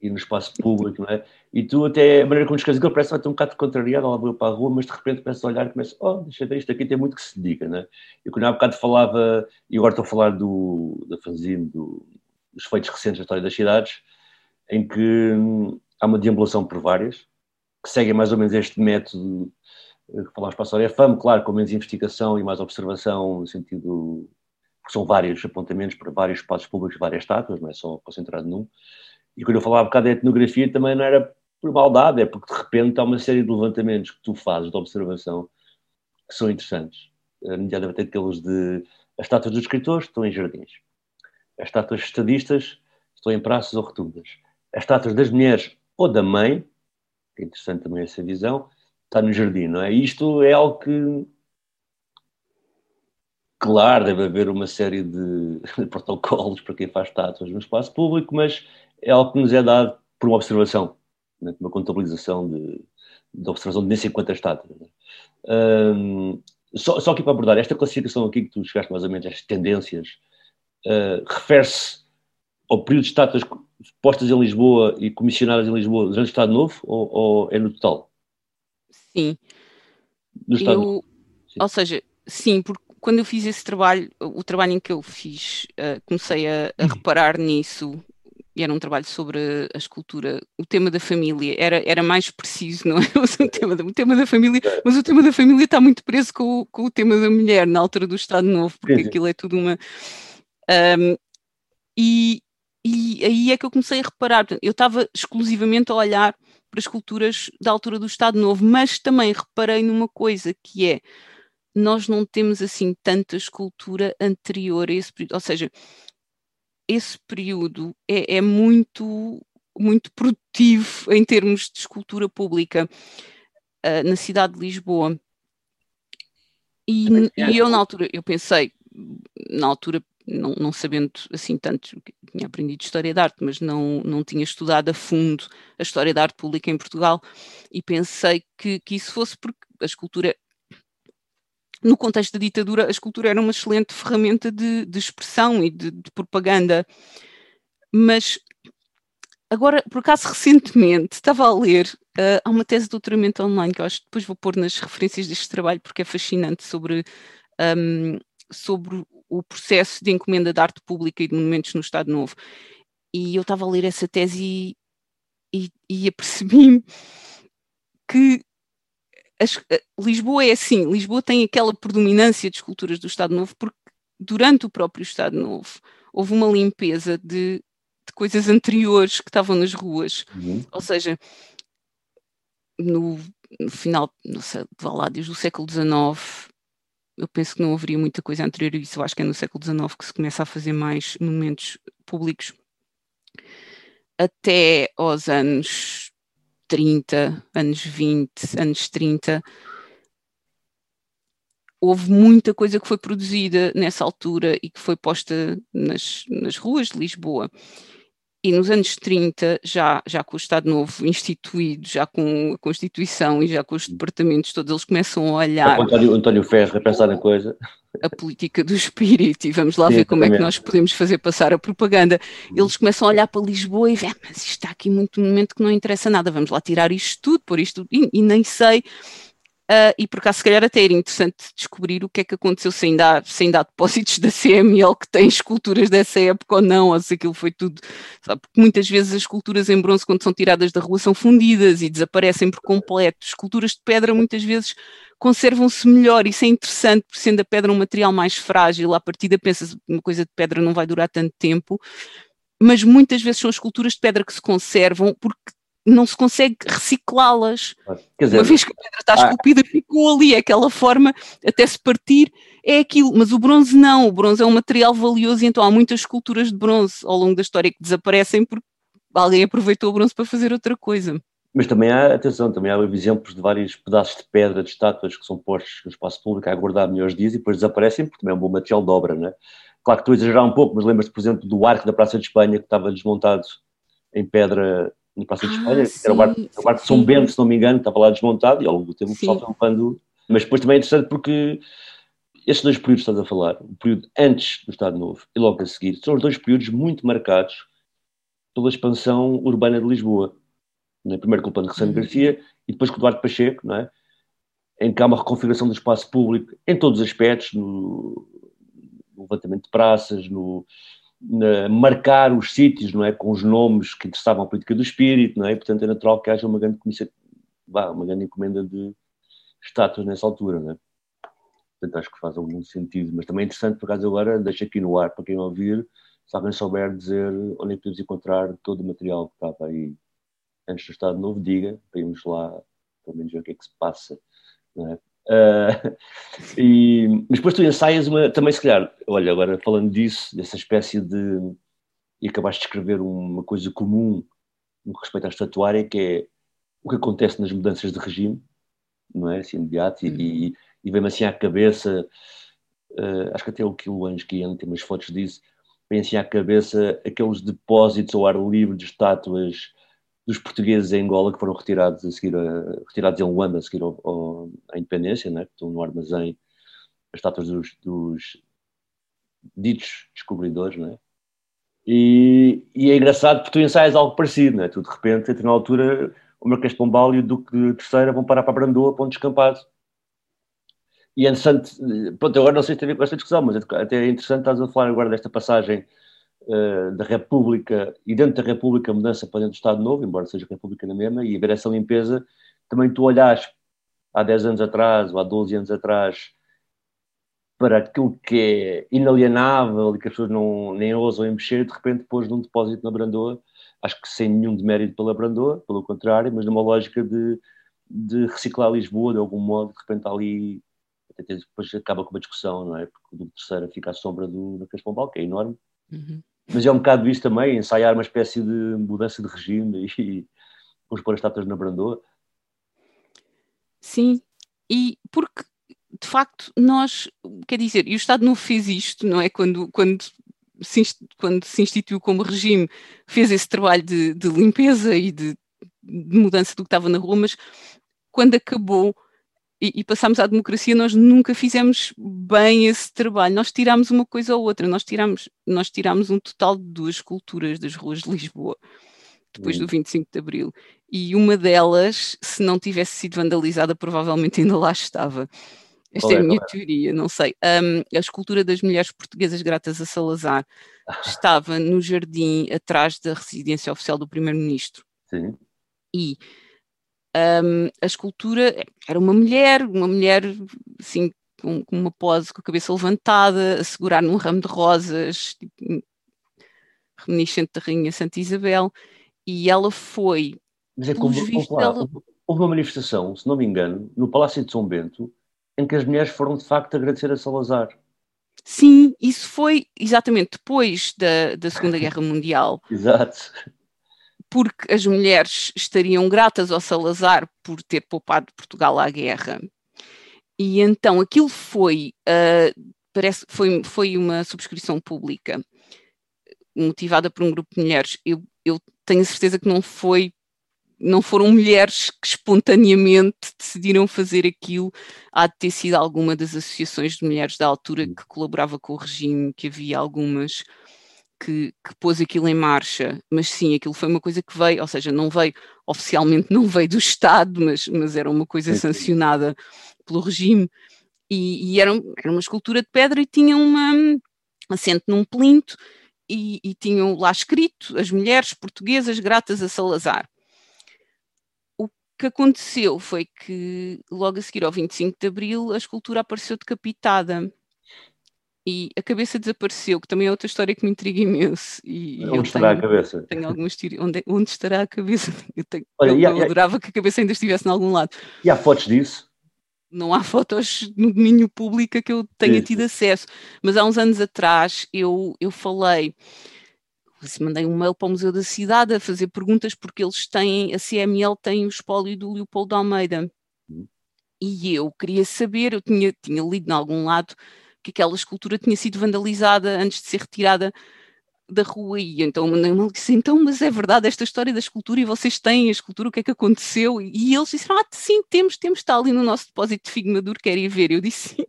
Speaker 2: e no espaço público, não é? E tu até, a maneira como escreves aquilo parece que um bocado contrariado, ela veio para a rua, mas de repente começa a olhar e começa, oh, deixa ver, isto aqui tem muito que se diga, não é? E quando há bocado falava, e agora estou a falar do, da fanzine, do, dos feitos recentes da história das cidades, em que hum, há uma deambulação por várias, que seguem mais ou menos este método que falámos para a história. É claro, com menos investigação e mais observação, no sentido. porque são vários apontamentos para vários espaços públicos, várias estátuas, não é só concentrado num. E quando eu falava um bocado da etnografia, também não era por maldade, é porque de repente há uma série de levantamentos que tu fazes de observação que são interessantes. Nomeadamente aqueles de. As estátuas dos escritores estão em jardins. As estátuas estadistas estão em praças ou rotundas. As estátuas das mulheres ou da mãe, que é interessante também essa visão, está no jardim, não é? Isto é algo que. Claro, deve haver uma série de protocolos para quem faz estátuas no espaço público, mas é algo que nos é dado por uma observação, né? uma contabilização de, de observação de nem sei quantas estátuas. Um, só, só aqui para abordar, esta classificação aqui que tu chegaste mais ou menos, estas tendências, uh, refere-se ao período de estátuas postas em Lisboa e comissionadas em Lisboa durante o Estado Novo ou, ou é no total?
Speaker 3: Sim. No Estado eu. Ou seja, sim, porque quando eu fiz esse trabalho, o trabalho em que eu fiz, uh, comecei a, a, reparar nisso, e era um trabalho sobre a escultura, o tema da família era, era mais preciso, não é? O tema, da, o tema da família, mas o tema da família está muito preso com o, com o tema da mulher na altura do Estado Novo, porque sim, sim. aquilo é tudo uma. Um, e, e aí é que eu comecei a reparar, eu estava exclusivamente a olhar para esculturas da altura do Estado Novo, mas também reparei numa coisa que é nós não temos assim tanta escultura anterior a esse período, ou seja, esse período é, é muito muito produtivo em termos de escultura pública uh, na cidade de Lisboa. E, e, eu na altura, eu pensei, na altura não, não, sabendo assim tanto, tinha aprendido História da Arte, mas não, não tinha estudado a fundo a História da Arte Pública em Portugal e pensei que, que isso fosse porque a escultura, no contexto da ditadura, a escultura era uma excelente ferramenta de, de expressão e de, de propaganda, mas Agora, por acaso, recentemente estava a ler, uh, há uma tese de doutoramento online que eu acho que depois vou pôr nas referências deste trabalho porque é fascinante sobre, um, sobre o processo de encomenda de arte pública e de monumentos no Estado Novo. E eu estava a ler essa tese e, e, e apercebi-me que as, Lisboa é assim, Lisboa tem aquela predominância de esculturas do Estado Novo porque durante o próprio Estado Novo houve uma limpeza de, de coisas anteriores que estavam nas ruas. Uhum. Ou seja, no, no final não sei, lá, desde o século XIX eu penso que não haveria muita coisa anterior a isso. Eu acho que é no século XIX que se começa a fazer mais monumentos públicos. Até aos anos 30, anos 20, anos 30, houve muita coisa que foi produzida nessa altura e que foi posta nas, nas ruas de Lisboa. E nos anos 30, já, já com o Estado Novo instituído, já com a Constituição e já com os departamentos todos, eles começam a olhar.
Speaker 2: O António, António Ferro a pensar na coisa.
Speaker 3: A política do espírito, e vamos lá Sim, ver como também. é que nós podemos fazer passar a propaganda. Eles começam a olhar para Lisboa e ver, ah, mas isto está aqui muito momento que não interessa nada, vamos lá tirar isto tudo, por isto tudo, e, e nem sei Uh, e por acaso, se calhar, até era interessante descobrir o que é que aconteceu, se ainda há, se ainda há depósitos da CML que têm esculturas dessa época ou não, ou se aquilo foi tudo. Sabe? Porque muitas vezes as esculturas em bronze, quando são tiradas da rua, são fundidas e desaparecem por completo. Esculturas de pedra, muitas vezes, conservam-se melhor. Isso é interessante, porque sendo a pedra um material mais frágil, à partida pensa uma coisa de pedra não vai durar tanto tempo. Mas muitas vezes são esculturas de pedra que se conservam porque não se consegue reciclá-las. Uma vez que a pedra está esculpida, ficou ali, aquela forma, até se partir, é aquilo. Mas o bronze não, o bronze é um material valioso e então há muitas esculturas de bronze ao longo da história que desaparecem porque alguém aproveitou o bronze para fazer outra coisa.
Speaker 2: Mas também há, atenção, também há exemplos de vários pedaços de pedra, de estátuas que são postos no espaço público a aguardar melhores dias e depois desaparecem porque também é um bom material de obra, não é? Claro que estou a exagerar um pouco, mas lembras-te, por exemplo, do arco da Praça de Espanha que estava desmontado em pedra no Praça de Espanha, ah, era o barco, o barco de São Bento, se não me engano, estava lá desmontado e ao longo do tempo o pessoal levando. Mas depois também é interessante porque esses dois períodos que estás a falar, o período antes do Estado Novo e logo a seguir, são os dois períodos muito marcados pela expansão urbana de Lisboa. Né? Primeiro com o plano de Ressano uhum. Garcia e depois com o Eduardo Pacheco, não é? em que há uma reconfiguração do espaço público em todos os aspectos, no, no levantamento de praças, no, marcar os sítios, não é, com os nomes que interessavam a política do espírito, não é? Portanto, é natural que haja uma grande vá, uma grande encomenda de estátuas nessa altura, né? Portanto, acho que faz algum sentido, mas também é interessante, por acaso agora, deixo aqui no ar para quem ouvir, se alguém souber dizer onde é que podemos encontrar todo o material que estava aí antes do Estado Novo, diga, para irmos lá, pelo menos ver o que é que se passa, não é? Uh, e, mas depois tu ensaias uma, também se calhar, olha, agora falando disso, dessa espécie de, e acabaste de escrever uma coisa comum no que respeita à estatuária, que é o que acontece nas mudanças de regime, não é, assim, imediato, uhum. e, e vem-me assim à cabeça, uh, acho que até o Kilo Anjo Guiano tem umas fotos disso, vem assim à cabeça aqueles depósitos ao ar livre de estátuas dos portugueses em Angola que foram retirados a seguir a, retirados em Luanda a seguir ao, à independência, né? estão no armazém as estátuas dos, dos ditos descobridores, né? E, e, é engraçado porque tu ensaias algo parecido, né? tu de repente, entre na altura, o Marquês de Pombal e o Duque de Terceira vão parar para Brandoa para um descampado. E é interessante, pronto, agora não sei se tem a ver com esta discussão, mas é até é interessante estás a falar agora desta passagem uh, da República, e dentro da República a mudança para dentro do Estado Novo, embora seja República na mesma, e haver essa limpeza, também tu olhas há 10 anos atrás ou há 12 anos atrás para aquilo que é inalienável e que as pessoas não, nem ousam mexer, de repente pôs num depósito na Brandoa, acho que sem nenhum demérito pela Brandoa, pelo contrário, mas numa lógica de, de reciclar Lisboa de algum modo, de repente ali depois acaba com uma discussão, não é? Porque o terceiro fica à sombra do Marquês Pombal, que é enorme, uhum. Mas é um bocado isso também, ensaiar uma espécie de mudança de regime e, e vamos pôr as estátuas na Brandoa.
Speaker 3: Sim, e porque de facto, nós, quer dizer, e o Estado não fez isto, não é? Quando, quando, se, quando se instituiu como regime, fez esse trabalho de, de limpeza e de, de, mudança do que estava na rua, mas quando acabou e, e passámos à democracia, nós nunca fizemos bem esse trabalho. Nós tirámos uma coisa ou outra, nós tirámos, nós tirámos um total de duas culturas das ruas de Lisboa depois do 25 de Abril. E uma delas, se não tivesse sido vandalizada, provavelmente ainda lá estava. Esta é, é a minha é? teoria, não sei. Um, a escultura das mulheres portuguesas gratas a Salazar estava no jardim atrás da residência oficial do primeiro-ministro.
Speaker 2: Sim.
Speaker 3: E um, a escultura era uma mulher, uma mulher assim, com, com, uma pose com a cabeça levantada, a segurar num ramo de rosas, tipo, reminiscente da Rainha Santa Isabel, e ela foi.
Speaker 2: Mas é como, vistos, ela... houve uma manifestação, se não me engano, no Palácio de São Bento, em que as mulheres foram de facto agradecer a Salazar.
Speaker 3: Sim, isso foi exatamente depois da, da Segunda Guerra Mundial.
Speaker 2: Exato.
Speaker 3: Porque as mulheres estariam gratas ao Salazar por ter poupado Portugal à guerra. E então aquilo foi, uh, parece, foi, foi uma subscrição pública motivada por um grupo de mulheres. Eu, eu tenho certeza que não foi não foram mulheres que espontaneamente decidiram fazer aquilo, há de ter sido alguma das associações de mulheres da altura que colaborava com o regime, que havia algumas que, que pôs aquilo em marcha, mas sim, aquilo foi uma coisa que veio, ou seja, não veio, oficialmente não veio do Estado, mas, mas era uma coisa sancionada pelo regime, e, e era, era uma escultura de pedra e tinha uma assente num plinto, e, e tinham lá escrito as mulheres portuguesas gratas a Salazar. Que aconteceu foi que logo a seguir ao 25 de Abril a escultura apareceu decapitada e a cabeça desapareceu, que também é outra história que me intriga imenso. E
Speaker 2: onde estará tenho, a cabeça?
Speaker 3: Tenho algumas teorias. Onde, onde estará a cabeça? Eu, tenho, Olha, eu, eu adorava que a cabeça ainda estivesse em algum lado.
Speaker 2: E há fotos disso?
Speaker 3: Não há fotos no domínio público que eu tenha Sim. tido acesso, mas há uns anos atrás eu, eu falei mandei um mail para o Museu da Cidade a fazer perguntas porque eles têm, a CML tem o espólio do Leopoldo Almeida. Uhum. E eu queria saber, eu tinha, tinha lido em algum lado que aquela escultura tinha sido vandalizada antes de ser retirada da rua e então uma disse, então, mas é verdade esta história da escultura e vocês têm a escultura, o que é que aconteceu? E eles disseram, ah, sim, temos, temos, está ali no nosso depósito de Figo Maduro, quer ir ver? Eu disse, sim,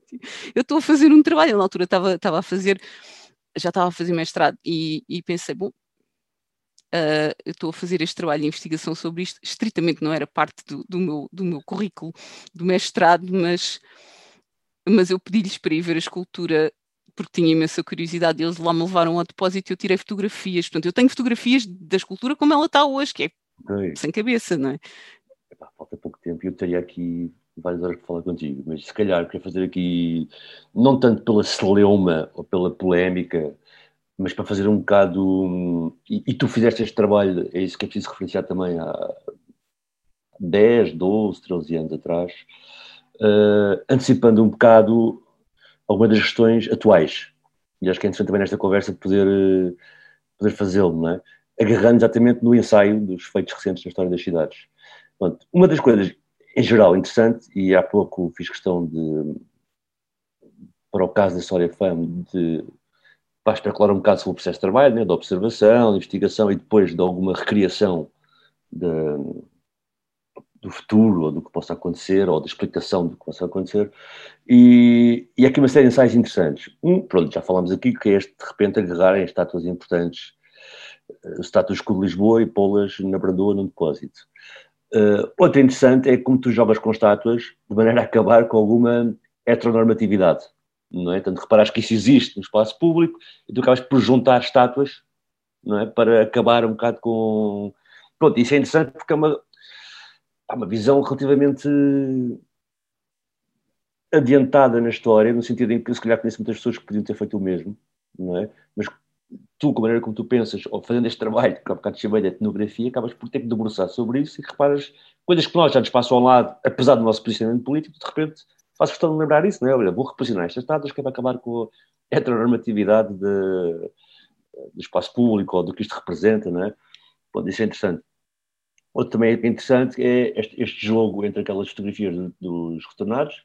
Speaker 3: eu estou a fazer um trabalho, na altura estava, estava a fazer já estava a fazer mestrado e, e pensei, bom, uh, eu estou a fazer este trabalho de investigação sobre isto, estritamente não era parte do, do, meu, do meu currículo do mestrado, mas, mas eu pedi-lhes para ir ver a escultura porque tinha imensa curiosidade, eles lá me levaram ao depósito e eu tirei fotografias. Portanto, eu tenho fotografias da escultura como ela está hoje, que é sem cabeça, não é?
Speaker 2: falta pouco tempo teria aqui várias horas para falar contigo, mas se calhar queria fazer aqui, não tanto pela celeuma ou pela polémica, mas para fazer um bocado. E, e, tu fizeste este trabalho, é isso que é preciso referenciar também há 10, 12, 13 anos atrás, antecipando um bocado algumas das questões atuais. E acho que é interessante também nesta conversa poder, poder fazê-lo, não é? Agarrando exatamente no ensaio dos feitos recentes na história das cidades. Pronto, uma das coisas, em geral, interessante, e há pouco fiz questão de, para o caso da História FAM, de para especular um bocado sobre o processo de trabalho, né, da observação, da investigação e depois de alguma recriação de, do futuro, ou do que possa acontecer, ou da explicação do que possa acontecer. E, e aqui uma série de ensaios interessantes. Um, pronto, já falámos aqui, que é este, de repente, agarrar em estátuas importantes, estátuas de Lisboa e pô-las na Brandoa num depósito. Uh, interessante é como tu jogas com estátuas de maneira a acabar com alguma heteronormatividade não é? Tanto reparas que isso existe no espaço público e tu acabas por juntar estátuas, não é? Para acabar um bocado com... Pronto, isso é interessante porque é uma, há uma visão relativamente adiantada na história, no sentido em que se calhar conheço muitas pessoas que podiam ter feito o mesmo, não é? Mas tu, com a maneira como tu pensas, ou fazendo este trabalho, que há bocado chamei de etnografia, acabas por ter que debruçar sobre isso e reparas coisas que nós já nos passam ao lado, apesar do nosso posicionamento político, de repente faço questão de lembrar isso, não é? Olha, vou reposicionar estas datas que é para acabar com a heteronormatividade de, do espaço público ou do que isto representa, não é? Bom, isso é interessante. Outro também interessante é este, este jogo entre aquelas fotografias dos retornados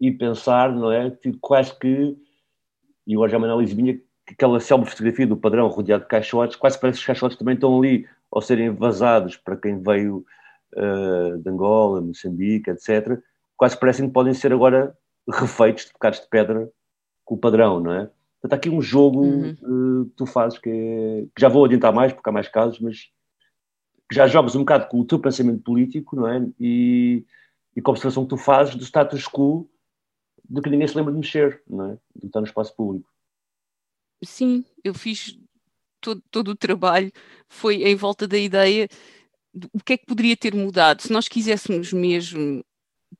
Speaker 2: e pensar, não é? Que quase que, e agora já uma análise minha, que aquela célebre fotografia do padrão rodeado de caixotes, quase parece que os caixotes também estão ali ao serem vazados para quem veio uh, de Angola, Moçambique, etc quase parecem que podem ser agora refeitos de bocados de pedra com o padrão, não é? Portanto, há aqui um jogo uhum. uh, que tu fazes que, é, que, já vou adiantar mais, porque há mais casos, mas já jogas um bocado com o teu pensamento político, não é? E, e com a observação que tu fazes do status quo de que ninguém se lembra de mexer, não é? Do que está no espaço público.
Speaker 3: Sim, eu fiz todo, todo o trabalho, foi em volta da ideia de o que é que poderia ter mudado se nós quiséssemos mesmo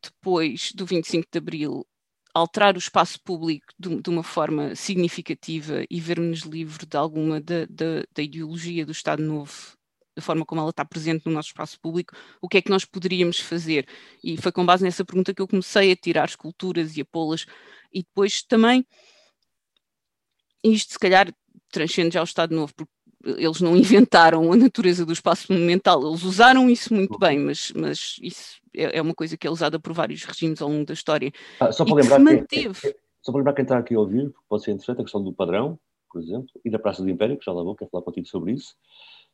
Speaker 3: depois do 25 de Abril, alterar o espaço público de, de uma forma significativa e ver-nos livre de alguma da, da, da ideologia do Estado Novo da forma como ela está presente no nosso espaço público, o que é que nós poderíamos fazer? E foi com base nessa pergunta que eu comecei a tirar esculturas e a pô-las, e depois também, isto se calhar transcende já o Estado Novo, porque eles não inventaram a natureza do espaço monumental, eles usaram isso muito bem, mas, mas isso é, é, uma coisa que é usada por vários regimes ao longo da história.
Speaker 2: Ah, só, para lembrar que, manteve... só para lembrar quem está aqui a ouvir, pode ser interessante a questão do padrão, por exemplo, e da Praça do Império, que já lá vou, quero falar contigo sobre isso.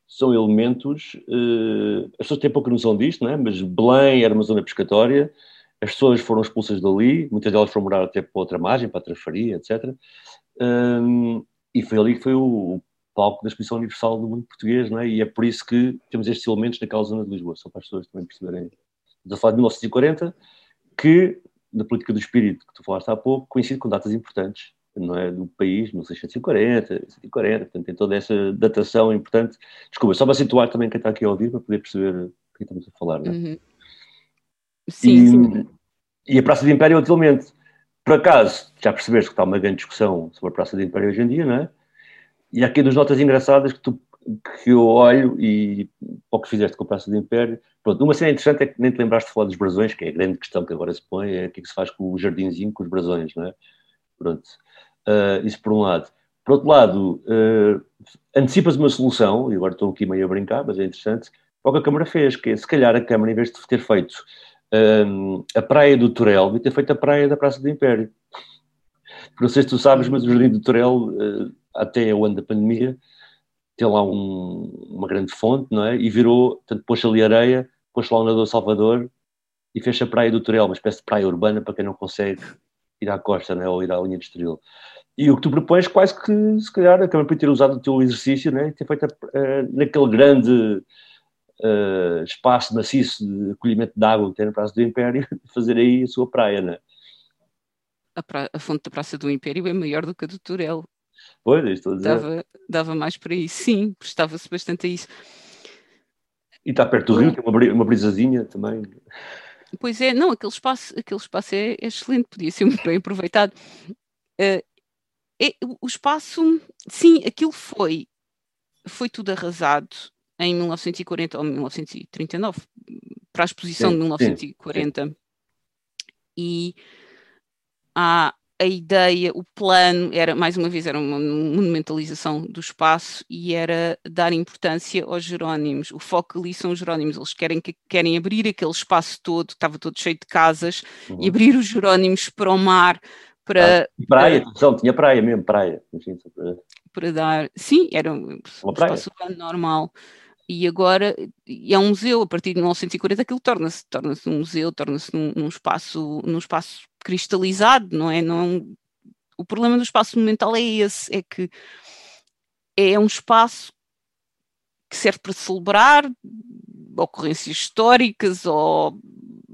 Speaker 2: São elementos, uh, as pessoas têm pouca noção disto, não é? mas Belém era uma zona pescatória, as pessoas foram expulsas dali, muitas delas foram morar até para outra margem, para a etc. Um, e foi ali que foi o, palco da Exposição Universal do Mundo Português, não é? E é por isso que temos estes elementos naquela zona de Lisboa, só para as pessoas também perceberem Estamos a falar de 1940, que, na política do espírito que tu falaste há pouco, coincide com datas importantes não é, do país, 1640, 1740, portanto tem toda essa datação importante. Desculpa, só para situar também quem está aqui a ouvir, para poder perceber o que estamos a falar. Não é? Uhum.
Speaker 3: Sim, e, sim.
Speaker 2: E a Praça do Império é elemento. Por acaso, já percebeste que está uma grande discussão sobre a Praça do Império hoje em dia, não é? E há aqui duas notas engraçadas que tu que eu olho e o que fizeste com a Praça do Império. Pronto, uma cena interessante é que nem te lembraste de falar dos brasões, que é a grande questão que agora se põe, é o que é que se faz com o jardinzinho, com os brasões, não é? Pronto, uh, isso por um lado. Por outro lado, uh, antecipas uma solução, e agora estou aqui meio a brincar, mas é interessante, o que a Câmara fez, que é, se calhar a Câmara, em vez de ter feito um, a praia do Torel, devia ter feito a praia da Praça do Império. Não sei se tu sabes, mas o Jardim do Torel, uh, até o ano da pandemia, tem lá um, uma grande fonte, não é? E virou, portanto, pôs ali areia, pôs lá o nadador Salvador e fez a praia do Torel, uma espécie de praia urbana para quem não consegue ir à costa, né? Ou ir à linha de Estoril. E o que tu propões, quase que, se calhar, a Câmara podia ter usado o teu exercício, né? ter feito uh, naquele grande uh, espaço maciço de acolhimento de água que tem na Praça do Império, fazer aí a sua praia, né?
Speaker 3: A, pra... a fonte da Praça do Império é maior do que a do Torel.
Speaker 2: Pois, estou a dizer.
Speaker 3: Dava, dava mais para isso, sim, prestava-se bastante a isso.
Speaker 2: E está perto do rio, tem uma, uma brisazinha também.
Speaker 3: Pois é, não, aquele espaço, aquele espaço é, é excelente, podia ser muito bem aproveitado. Uh, é, o espaço, sim, aquilo foi, foi tudo arrasado em 1940 ou 1939, para a exposição sim, de 1940. Sim, sim. E há a ideia, o plano era, mais uma vez, era uma monumentalização do espaço e era dar importância aos Jerónimos. O foco ali são os Jerónimos. Eles querem, querem abrir aquele espaço todo, estava todo cheio de casas, uhum. e abrir os Jerónimos para o mar, para...
Speaker 2: Ah, praia, atenção, tinha praia mesmo, praia.
Speaker 3: Para dar... Sim, era um espaço urbano normal e agora é um museu, a partir de 1940 aquilo torna-se torna um museu, torna-se num, num, espaço, num espaço cristalizado, não é? Não, é o problema do espaço monumental é esse, é que é um espaço que serve para celebrar ocorrências históricas ou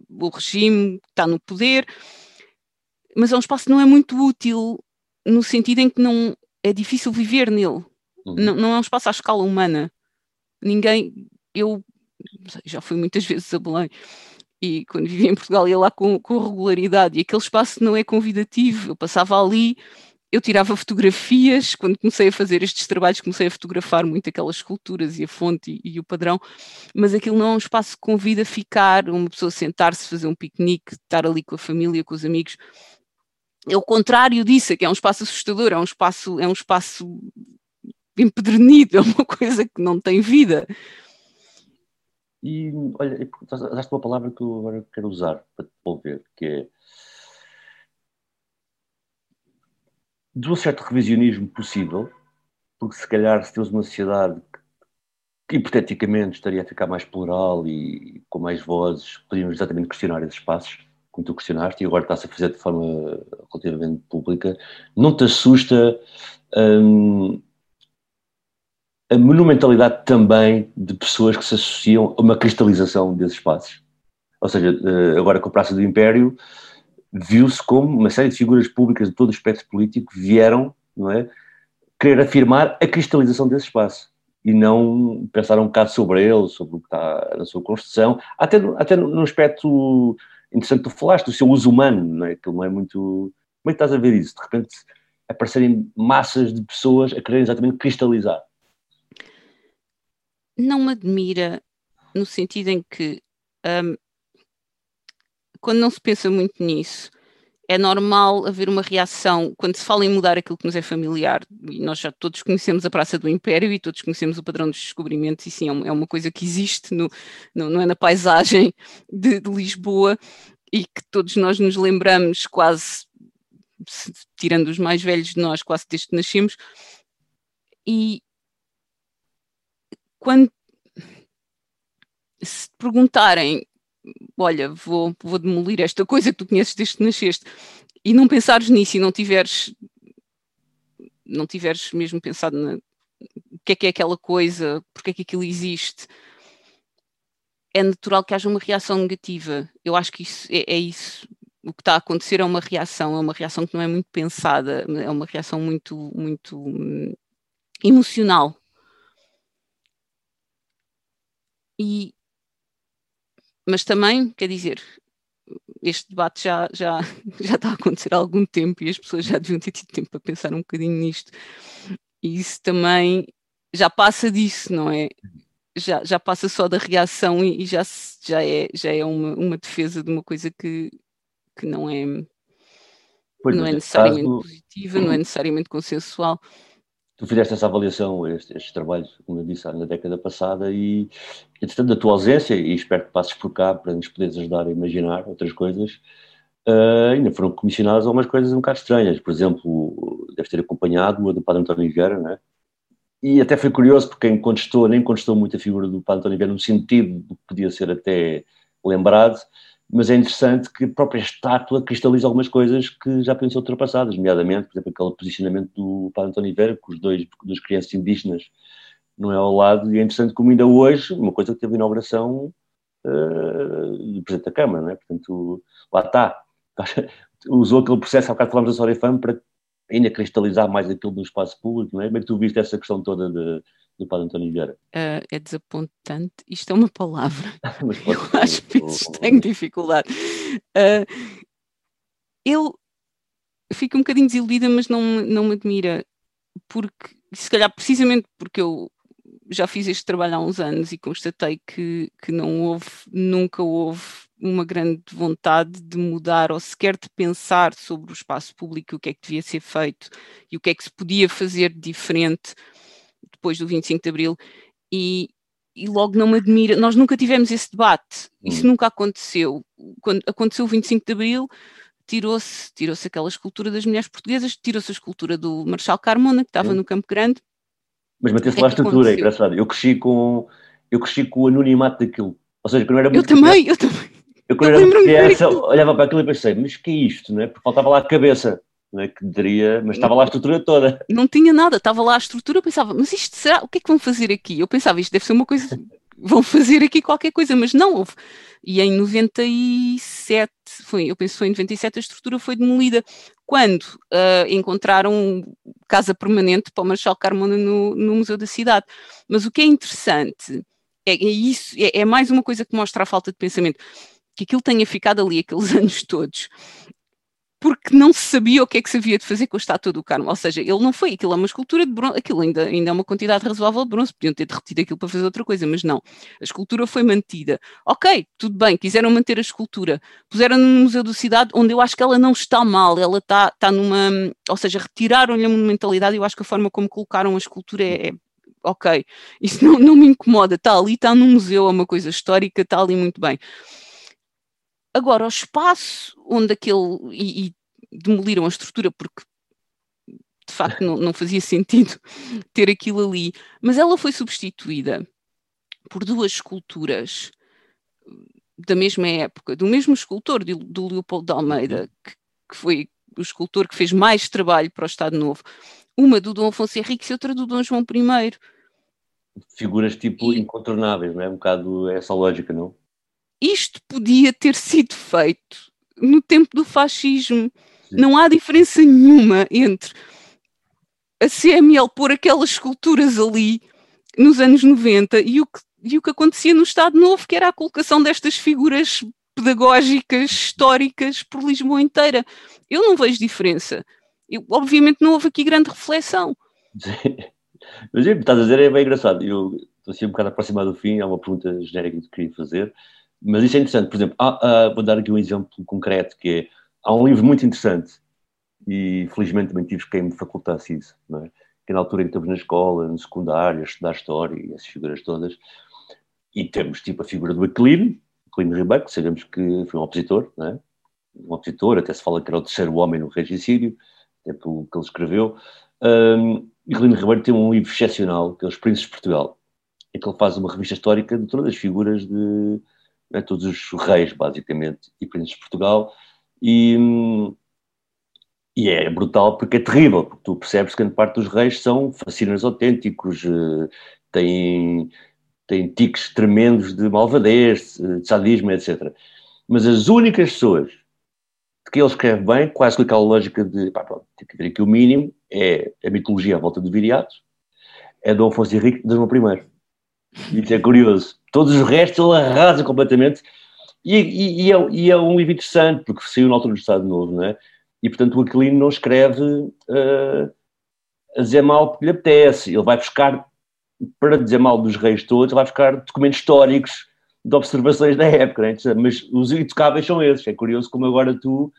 Speaker 3: o regime que está no poder, mas é um espaço que não é muito útil no sentido em que não é difícil viver nele. Uhum. Não, não é um espaço à escala humana ninguém, eu já fui muitas vezes a Belém e quando vivia em Portugal ia lá com, com regularidade e aquele espaço não é convidativo, eu passava ali, eu tirava fotografias, quando comecei a fazer estes trabalhos comecei a fotografar muito aquelas esculturas e a fonte e, e o padrão, mas aquilo não é um espaço que convida a ficar, uma pessoa sentar-se, fazer um piquenique, estar ali com a família, com os amigos, é o contrário disso, é que é um espaço assustador, é um espaço, é um espaço empedernido, é uma coisa que não tem vida.
Speaker 2: E olha, usaste uma palavra que eu agora quero usar para te devolver, que é de um certo revisionismo possível, porque se calhar se temos uma sociedade que hipoteticamente estaria a ficar mais plural e com mais vozes, podíamos exatamente questionar esses espaços, como tu questionaste, e agora está-se a fazer de forma relativamente pública, não te assusta hum, a monumentalidade também de pessoas que se associam a uma cristalização desses espaços. Ou seja, eh, agora com a Praça do Império, viu-se como uma série de figuras públicas de todo o espectro político vieram, não é, querer afirmar a cristalização desse espaço e não pensar um bocado sobre ele, sobre o que está na sua construção, até, até num aspecto interessante tu falaste, do seu uso humano, não é? Que não é muito... Como é que estás a ver isso? De repente aparecerem massas de pessoas a quererem exatamente cristalizar
Speaker 3: não me admira no sentido em que um, quando não se pensa muito nisso, é normal haver uma reação quando se fala em mudar aquilo que nos é familiar. E nós já todos conhecemos a Praça do Império e todos conhecemos o padrão dos descobrimentos, e sim, é, é uma coisa que existe, no, no, não é na paisagem de, de Lisboa e que todos nós nos lembramos quase, tirando os mais velhos de nós, quase desde que nascemos. E, quando se perguntarem, olha, vou, vou demolir esta coisa que tu conheces desde que nasceste, e não pensares nisso e não tiveres não tiveres mesmo pensado na, o que é que é aquela coisa, porque é que aquilo existe, é natural que haja uma reação negativa. Eu acho que isso é, é isso. O que está a acontecer é uma reação, é uma reação que não é muito pensada, é uma reação muito, muito hum, emocional. E, mas também, quer dizer, este debate já, já, já está a acontecer há algum tempo e as pessoas já deviam ter tido tempo para pensar um bocadinho nisto. E isso também já passa disso, não é? Já, já passa só da reação e, e já, já é, já é uma, uma defesa de uma coisa que, que não é, pois não é necessariamente caso... positiva, não é necessariamente consensual
Speaker 2: tu fizeste essa avaliação, estes, trabalhos, como eu disse, na década passada, e, entretanto, da tua ausência, e espero que passes por cá para nos poderes ajudar a imaginar outras coisas, uh, ainda foram comissionadas algumas coisas um bocado estranhas. Por exemplo, deves ter acompanhado a do Padre António Vieira, não é? E até foi curioso, porque quem contestou, nem contestou muito a figura do Padre António Vieira, no sentido de que podia ser até lembrado, mas é interessante que a própria estátua cristaliza algumas coisas que já pensam ultrapassadas, nomeadamente, por exemplo, aquele posicionamento do Padre António Vera com os dois, duas crianças indígenas não é ao lado, e é interessante como ainda hoje, uma coisa que teve inauguração uh, do Presidente da Câmara, não é? Portanto, lá está. Usou aquele processo, há bocado falámos da Sorifame, para ainda cristalizar mais aquilo do espaço público, não é? Bem que tu viste essa questão toda de, do Padre António Vieira?
Speaker 3: Uh, é desapontante. Isto é uma palavra. eu às vezes tenho dificuldade. Uh, ele fica um bocadinho desiludida, mas não, não me admira, porque se calhar precisamente porque eu já fiz este trabalho há uns anos e constatei que, que não houve, nunca houve uma grande vontade de mudar ou sequer de pensar sobre o espaço público, o que é que devia ser feito e o que é que se podia fazer diferente depois do 25 de Abril. E, e logo não me admira, nós nunca tivemos esse debate, isso hum. nunca aconteceu. Quando aconteceu o 25 de Abril, tirou-se tirou aquela escultura das mulheres portuguesas, tirou-se a escultura do Marshal Carmona, que estava hum. no Campo Grande.
Speaker 2: Mas manteve-se é lá a estrutura, é engraçado. Eu cresci com eu cresci com o anonimato daquilo. Ou seja, quando eu era muito
Speaker 3: Eu também, eu também.
Speaker 2: Eu quando eu era criança, olhava para aquilo e pensei, mas que é isto, não é? Porque faltava lá a cabeça, não é? Que diria, mas estava lá a estrutura toda.
Speaker 3: Não tinha nada, estava lá a estrutura, eu pensava, mas isto será, o que é que vão fazer aqui? Eu pensava, isto deve ser uma coisa, vão fazer aqui qualquer coisa, mas não houve. E em 97, foi, eu penso que foi em 97, a estrutura foi demolida. Quando uh, encontraram casa permanente para o Marshal Carmona no, no Museu da Cidade. Mas o que é interessante é, é isso, é, é mais uma coisa que mostra a falta de pensamento que aquilo tenha ficado ali aqueles anos todos, porque não se sabia o que é que se havia de fazer com a estátua do Carmo. Ou seja, ele não foi, aquilo é uma escultura de bronze, aquilo ainda, ainda é uma quantidade razoável de bronze, podiam ter derretido aquilo para fazer outra coisa, mas não. A escultura foi mantida. Ok, tudo bem, quiseram manter a escultura, puseram no Museu da Cidade, onde eu acho que ela não está mal, ela está, está numa. Ou seja, retiraram-lhe a monumentalidade, eu acho que a forma como colocaram a escultura é, é ok, isso não, não me incomoda, está ali, está no museu, é uma coisa histórica, está ali muito bem. Agora, o espaço onde aquele. E, e demoliram a estrutura porque de facto não, não fazia sentido ter aquilo ali, mas ela foi substituída por duas esculturas da mesma época, do mesmo escultor, do, do Leopoldo de Almeida, que, que, foi o escultor que fez mais trabalho para o Estado Novo, uma do Dom Afonso Henriques e outra do Dom João I.
Speaker 2: Figuras tipo e... incontornáveis, não é? Um bocado essa lógica, não?
Speaker 3: Isto podia ter sido feito no tempo do fascismo. Sim. Não há diferença nenhuma entre a CML pôr aquelas esculturas ali nos anos 90 e o que, e o que acontecia no Estado Novo, que era a colocação destas figuras pedagógicas, históricas por Lisboa inteira. Eu não vejo diferença. Eu, obviamente não houve aqui grande reflexão.
Speaker 2: Sim. Mas o que estás a dizer é bem engraçado. Eu estou assim um bocado aproximado do fim, é uma pergunta genérica que queria fazer. Mas isso é interessante. Por exemplo, há, vou dar aqui um exemplo concreto, que é, há um livro muito interessante, e felizmente também tive quem me facultasse isso, não é? que na altura em que estamos na escola, no secundário, a estudar História e essas figuras todas, e temos tipo a figura do Aquilino, Aquilino Ribeiro, que sabemos que foi um opositor, não é? um opositor, até se fala que era o terceiro homem no regicídio, até pelo que ele escreveu. Um, e Aquilino Ribeiro tem um livro excepcional, que é Os Príncipes de Portugal, em que ele faz uma revista histórica de todas as figuras de, né, todos os reis, basicamente, e príncipes de Portugal, e, e é brutal porque é terrível, porque tu percebes que grande parte dos reis são fascinas autênticos, eh, têm, têm tiques tremendos de malvadez, de sadismo, etc. Mas as únicas pessoas de que ele escreve bem, quase com aquela lógica de, pá, pronto, tem que ver aqui o mínimo, é a mitologia à volta de Viriatos, é Dom Afonso Henrique de Dom I. Isso é curioso. Todos os restos ele arrasa completamente. E, e, e, é, e, é, um livro interessante, porque saiu na altura do Estado Novo, não é? E, portanto, o Aquilino não escreve uh, a dizer mal porque lhe apetece. Ele vai buscar, para dizer mal dos reis todos, ele vai buscar documentos históricos de observações da época, é? mas os intocáveis são esses. É curioso como agora tu...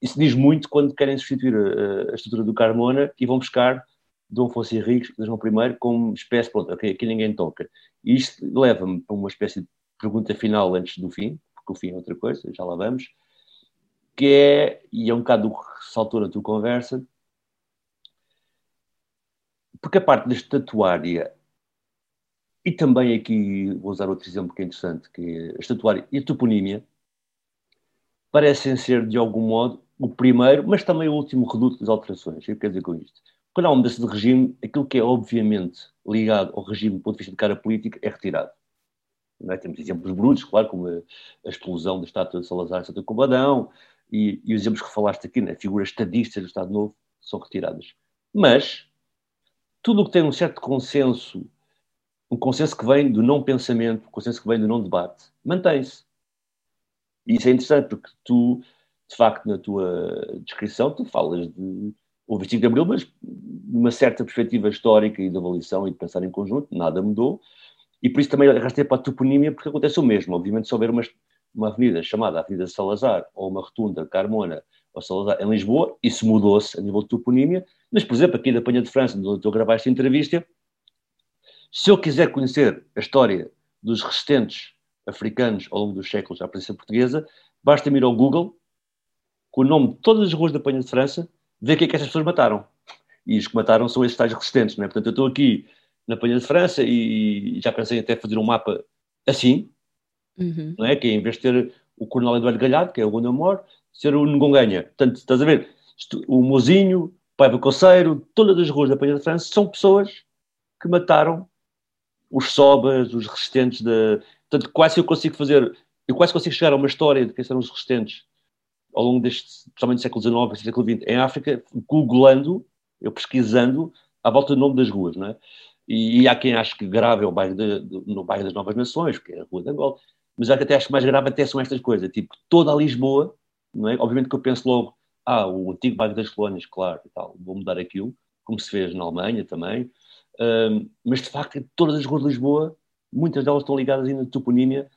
Speaker 2: Isso diz muito quando querem substituir a, a estrutura do Carmona e vão buscar Dom Afonso Henriques, Dom I, como espécie, pronto, ok, aqui ninguém toca. E isto leva-me para uma espécie de pergunta final antes do fim, porque o fim é outra coisa, já lá vamos, que é, e é um bocado o que ressaltou na tua conversa, porque a parte da estatuária, e também aqui vou usar outro exemplo que é interessante, que é a estatuária e a toponímia, parecem ser, de algum modo, o primeiro, mas também o último reduto das alterações. O que quer dizer com isto? Quando há uma mudança de regime, aquilo que é obviamente ligado ao regime do ponto de vista de cara política é retirado. É? Temos exemplos brutos, claro, como a, a, explosão da estátua de Salazar em Santa Combadão e, e, os exemplos que falaste aqui, né? figuras estadistas do Estado Novo, são retiradas. Mas tudo o que tem um certo consenso um consenso que vem do não pensamento, um consenso que vem do não debate, mantém-se. E isso é interessante porque tu, de facto, na tua descrição, tu falas de o 25 de Abril, mas numa certa perspectiva histórica e de avaliação e de pensar em conjunto, nada mudou. E por isso também arrastei para a toponímia, porque acontece o mesmo. Obviamente, se houver uma, uma avenida chamada Avenida Salazar, ou uma rotunda Carmona, ou Salazar, em Lisboa, isso mudou-se a nível de toponímia. Mas, por exemplo, aqui da Panha de França, onde estou a gravar esta entrevista, se eu quiser conhecer a história dos resistentes africanos ao longo dos séculos à presença portuguesa, basta ir ao Google, com o nome de todas as ruas da Penha de França, ver o que é que essas pessoas mataram. E os que mataram são esses tais resistentes, não é? Portanto, eu estou aqui na Penha de França e já pensei até fazer um mapa assim, uhum. não é? Que é, em vez de ter o Coronel Eduardo Galhado, que é onde eu moro, ser o Ngonganha. Portanto, estás a ver? O Mozinho, Paiva Coceiro, todas as ruas da Penha de França são pessoas que mataram os sobas, os resistentes da. Portanto, quase eu consigo fazer, eu quase consigo chegar a uma história de quem são os resistentes ao longo deste, principalmente do século XIX, século XX, em África, googlando, eu pesquisando, à volta do nome das ruas, não é? E, e há quem ache que grave é o bairro de, no bairro das Novas Nações, que é a Rua de Angola, mas há que até acho que mais grave até são estas coisas, tipo, toda a Lisboa, não é? Obviamente que eu penso logo, ah, o antigo bairro das colónias, claro, e tal, vou mudar aquilo, como se fez na Alemanha também, mas de facto, todas as ruas de Lisboa, muitas delas estão ligadas ainda de toponímia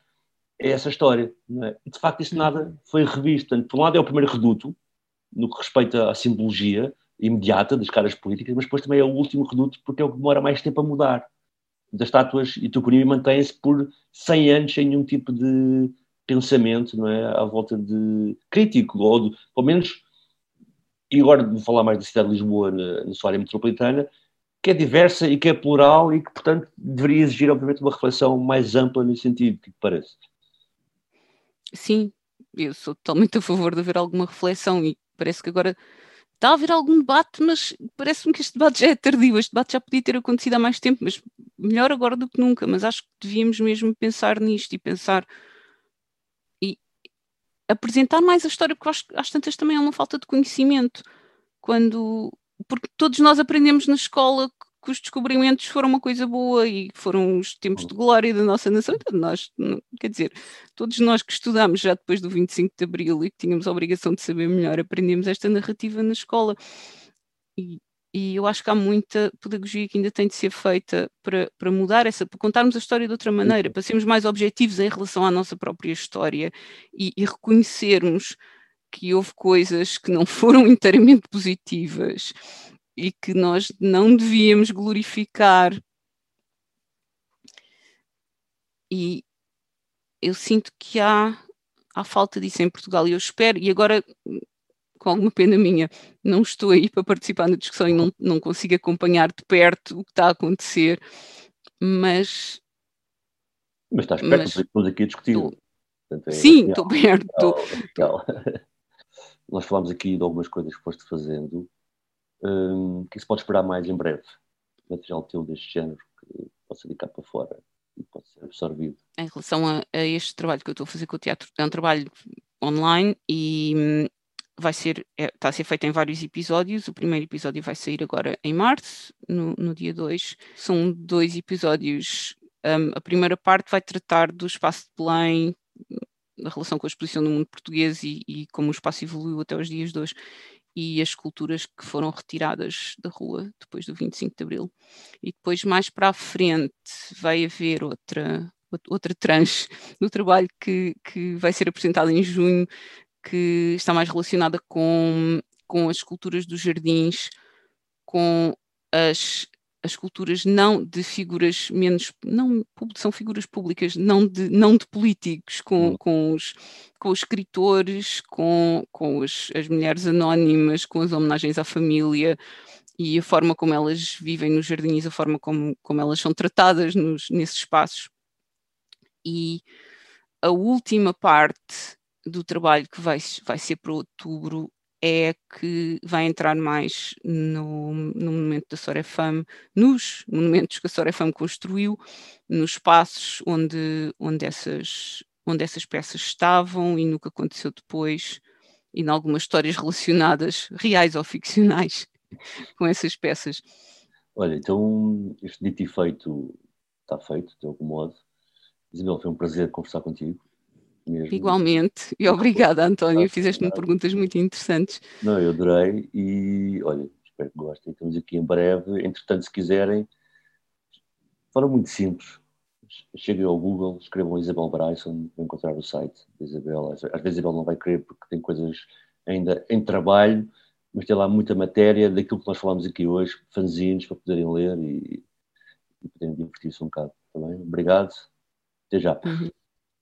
Speaker 2: a essa história. É? E de facto, isso nada foi revisto. Portanto, por um lado, é o primeiro reduto no que respeita à simbologia imediata das caras políticas, mas depois também é o último reduto porque é o que demora mais tempo a mudar. Das estátuas e toponímia mantém-se por 100 anos sem nenhum tipo de pensamento não é? à volta de crítico, ou de, pelo menos, e agora de falar mais da cidade de Lisboa na, na sua área metropolitana, que é diversa e que é plural e que, portanto, deveria exigir, obviamente, uma reflexão mais ampla nesse sentido, que parece.
Speaker 3: Sim, eu sou totalmente a favor de haver alguma reflexão e parece que agora está a haver algum debate, mas parece-me que este debate já é tardio, este debate já podia ter acontecido há mais tempo, mas melhor agora do que nunca, mas acho que devíamos mesmo pensar nisto e pensar e apresentar mais a história, porque acho que às tantas também há uma falta de conhecimento. Quando porque todos nós aprendemos na escola que os descobrimentos foram uma coisa boa e foram os tempos de glória da nossa nação. Então, nós, quer dizer, todos nós que estudamos já depois do 25 de Abril e que tínhamos a obrigação de saber melhor, aprendemos esta narrativa na escola. E, e eu acho que há muita pedagogia que ainda tem de ser feita para, para mudar essa, para contarmos a história de outra maneira, para sermos mais objetivos em relação à nossa própria história e, e reconhecermos que houve coisas que não foram inteiramente positivas e que nós não devíamos glorificar. E eu sinto que há, há falta disso em Portugal e eu espero, e agora, com alguma pena minha, não estou aí para participar na discussão e não, não consigo acompanhar de perto o que está a acontecer, mas.
Speaker 2: Mas estás perto, mas, estamos aqui a discutir.
Speaker 3: É Sim, estou perto. Legal,
Speaker 2: nós falámos aqui de algumas coisas que foste fazendo, um, que se pode esperar mais em breve. Material teu deste género que possa cá para fora e pode ser absorvido.
Speaker 3: Em relação a, a, este trabalho que eu estou a fazer com o teatro, é um trabalho online e hum, vai ser, é, está a ser feito em vários episódios. O primeiro episódio vai sair agora em março, no, no dia 2. São dois episódios. Um, a primeira parte vai tratar do espaço de Belém, da relação com a exposição do mundo português e, e, como o espaço evoluiu até os dias de hoje e as esculturas que foram retiradas da rua depois do 25 de Abril. E depois, mais para a frente, vai haver outra, outra tranche do trabalho que, que vai ser apresentado em junho, que está mais relacionada com, com as esculturas dos jardins, com as as esculturas não de figuras menos, não são figuras públicas, não de, não de políticos, com, uhum. com, os, com os escritores, com, com as, as mulheres anónimas, com as homenagens à família e a forma como elas vivem nos jardins, a forma como, como elas são tratadas nos, nesses espaços. E a última parte do trabalho que vai, vai ser para outubro é que vai entrar mais no, no monumento da Sorefam, nos monumentos que a Sorefam construiu, nos espaços onde, onde, essas, onde essas peças estavam e no que aconteceu depois, e em algumas histórias relacionadas, reais ou ficcionais, com essas peças.
Speaker 2: Olha, então, este dito e feito está feito, de algum modo. Isabel, foi um prazer conversar contigo.
Speaker 3: Mesmo. Igualmente, e obrigada, António. Fizeste-me perguntas muito interessantes.
Speaker 2: Não, eu adorei e olha, espero que gostem. Estamos aqui em breve. Entretanto, se quiserem, foram muito simples. Cheguem ao Google, escrevam Isabel Bryson, vão encontrar o site da Isabel. Às vezes a Isabel não vai querer porque tem coisas ainda em trabalho, mas tem lá muita matéria daquilo que nós falamos aqui hoje, fanzines para poderem ler e, e poderem divertir-se um bocado. Também. Tá Obrigado. Até já.
Speaker 3: Uhum.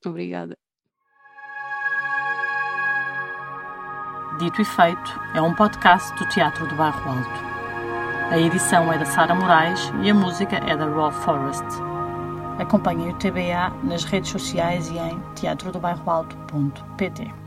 Speaker 3: Obrigada.
Speaker 1: Dito e Feito é um podcast do Teatro do Bairro Alto. A edição é da Sara Moraes e a música é da Raw Forest. Acompanhe o TBA nas redes sociais e em teatrodobairroalto.pt.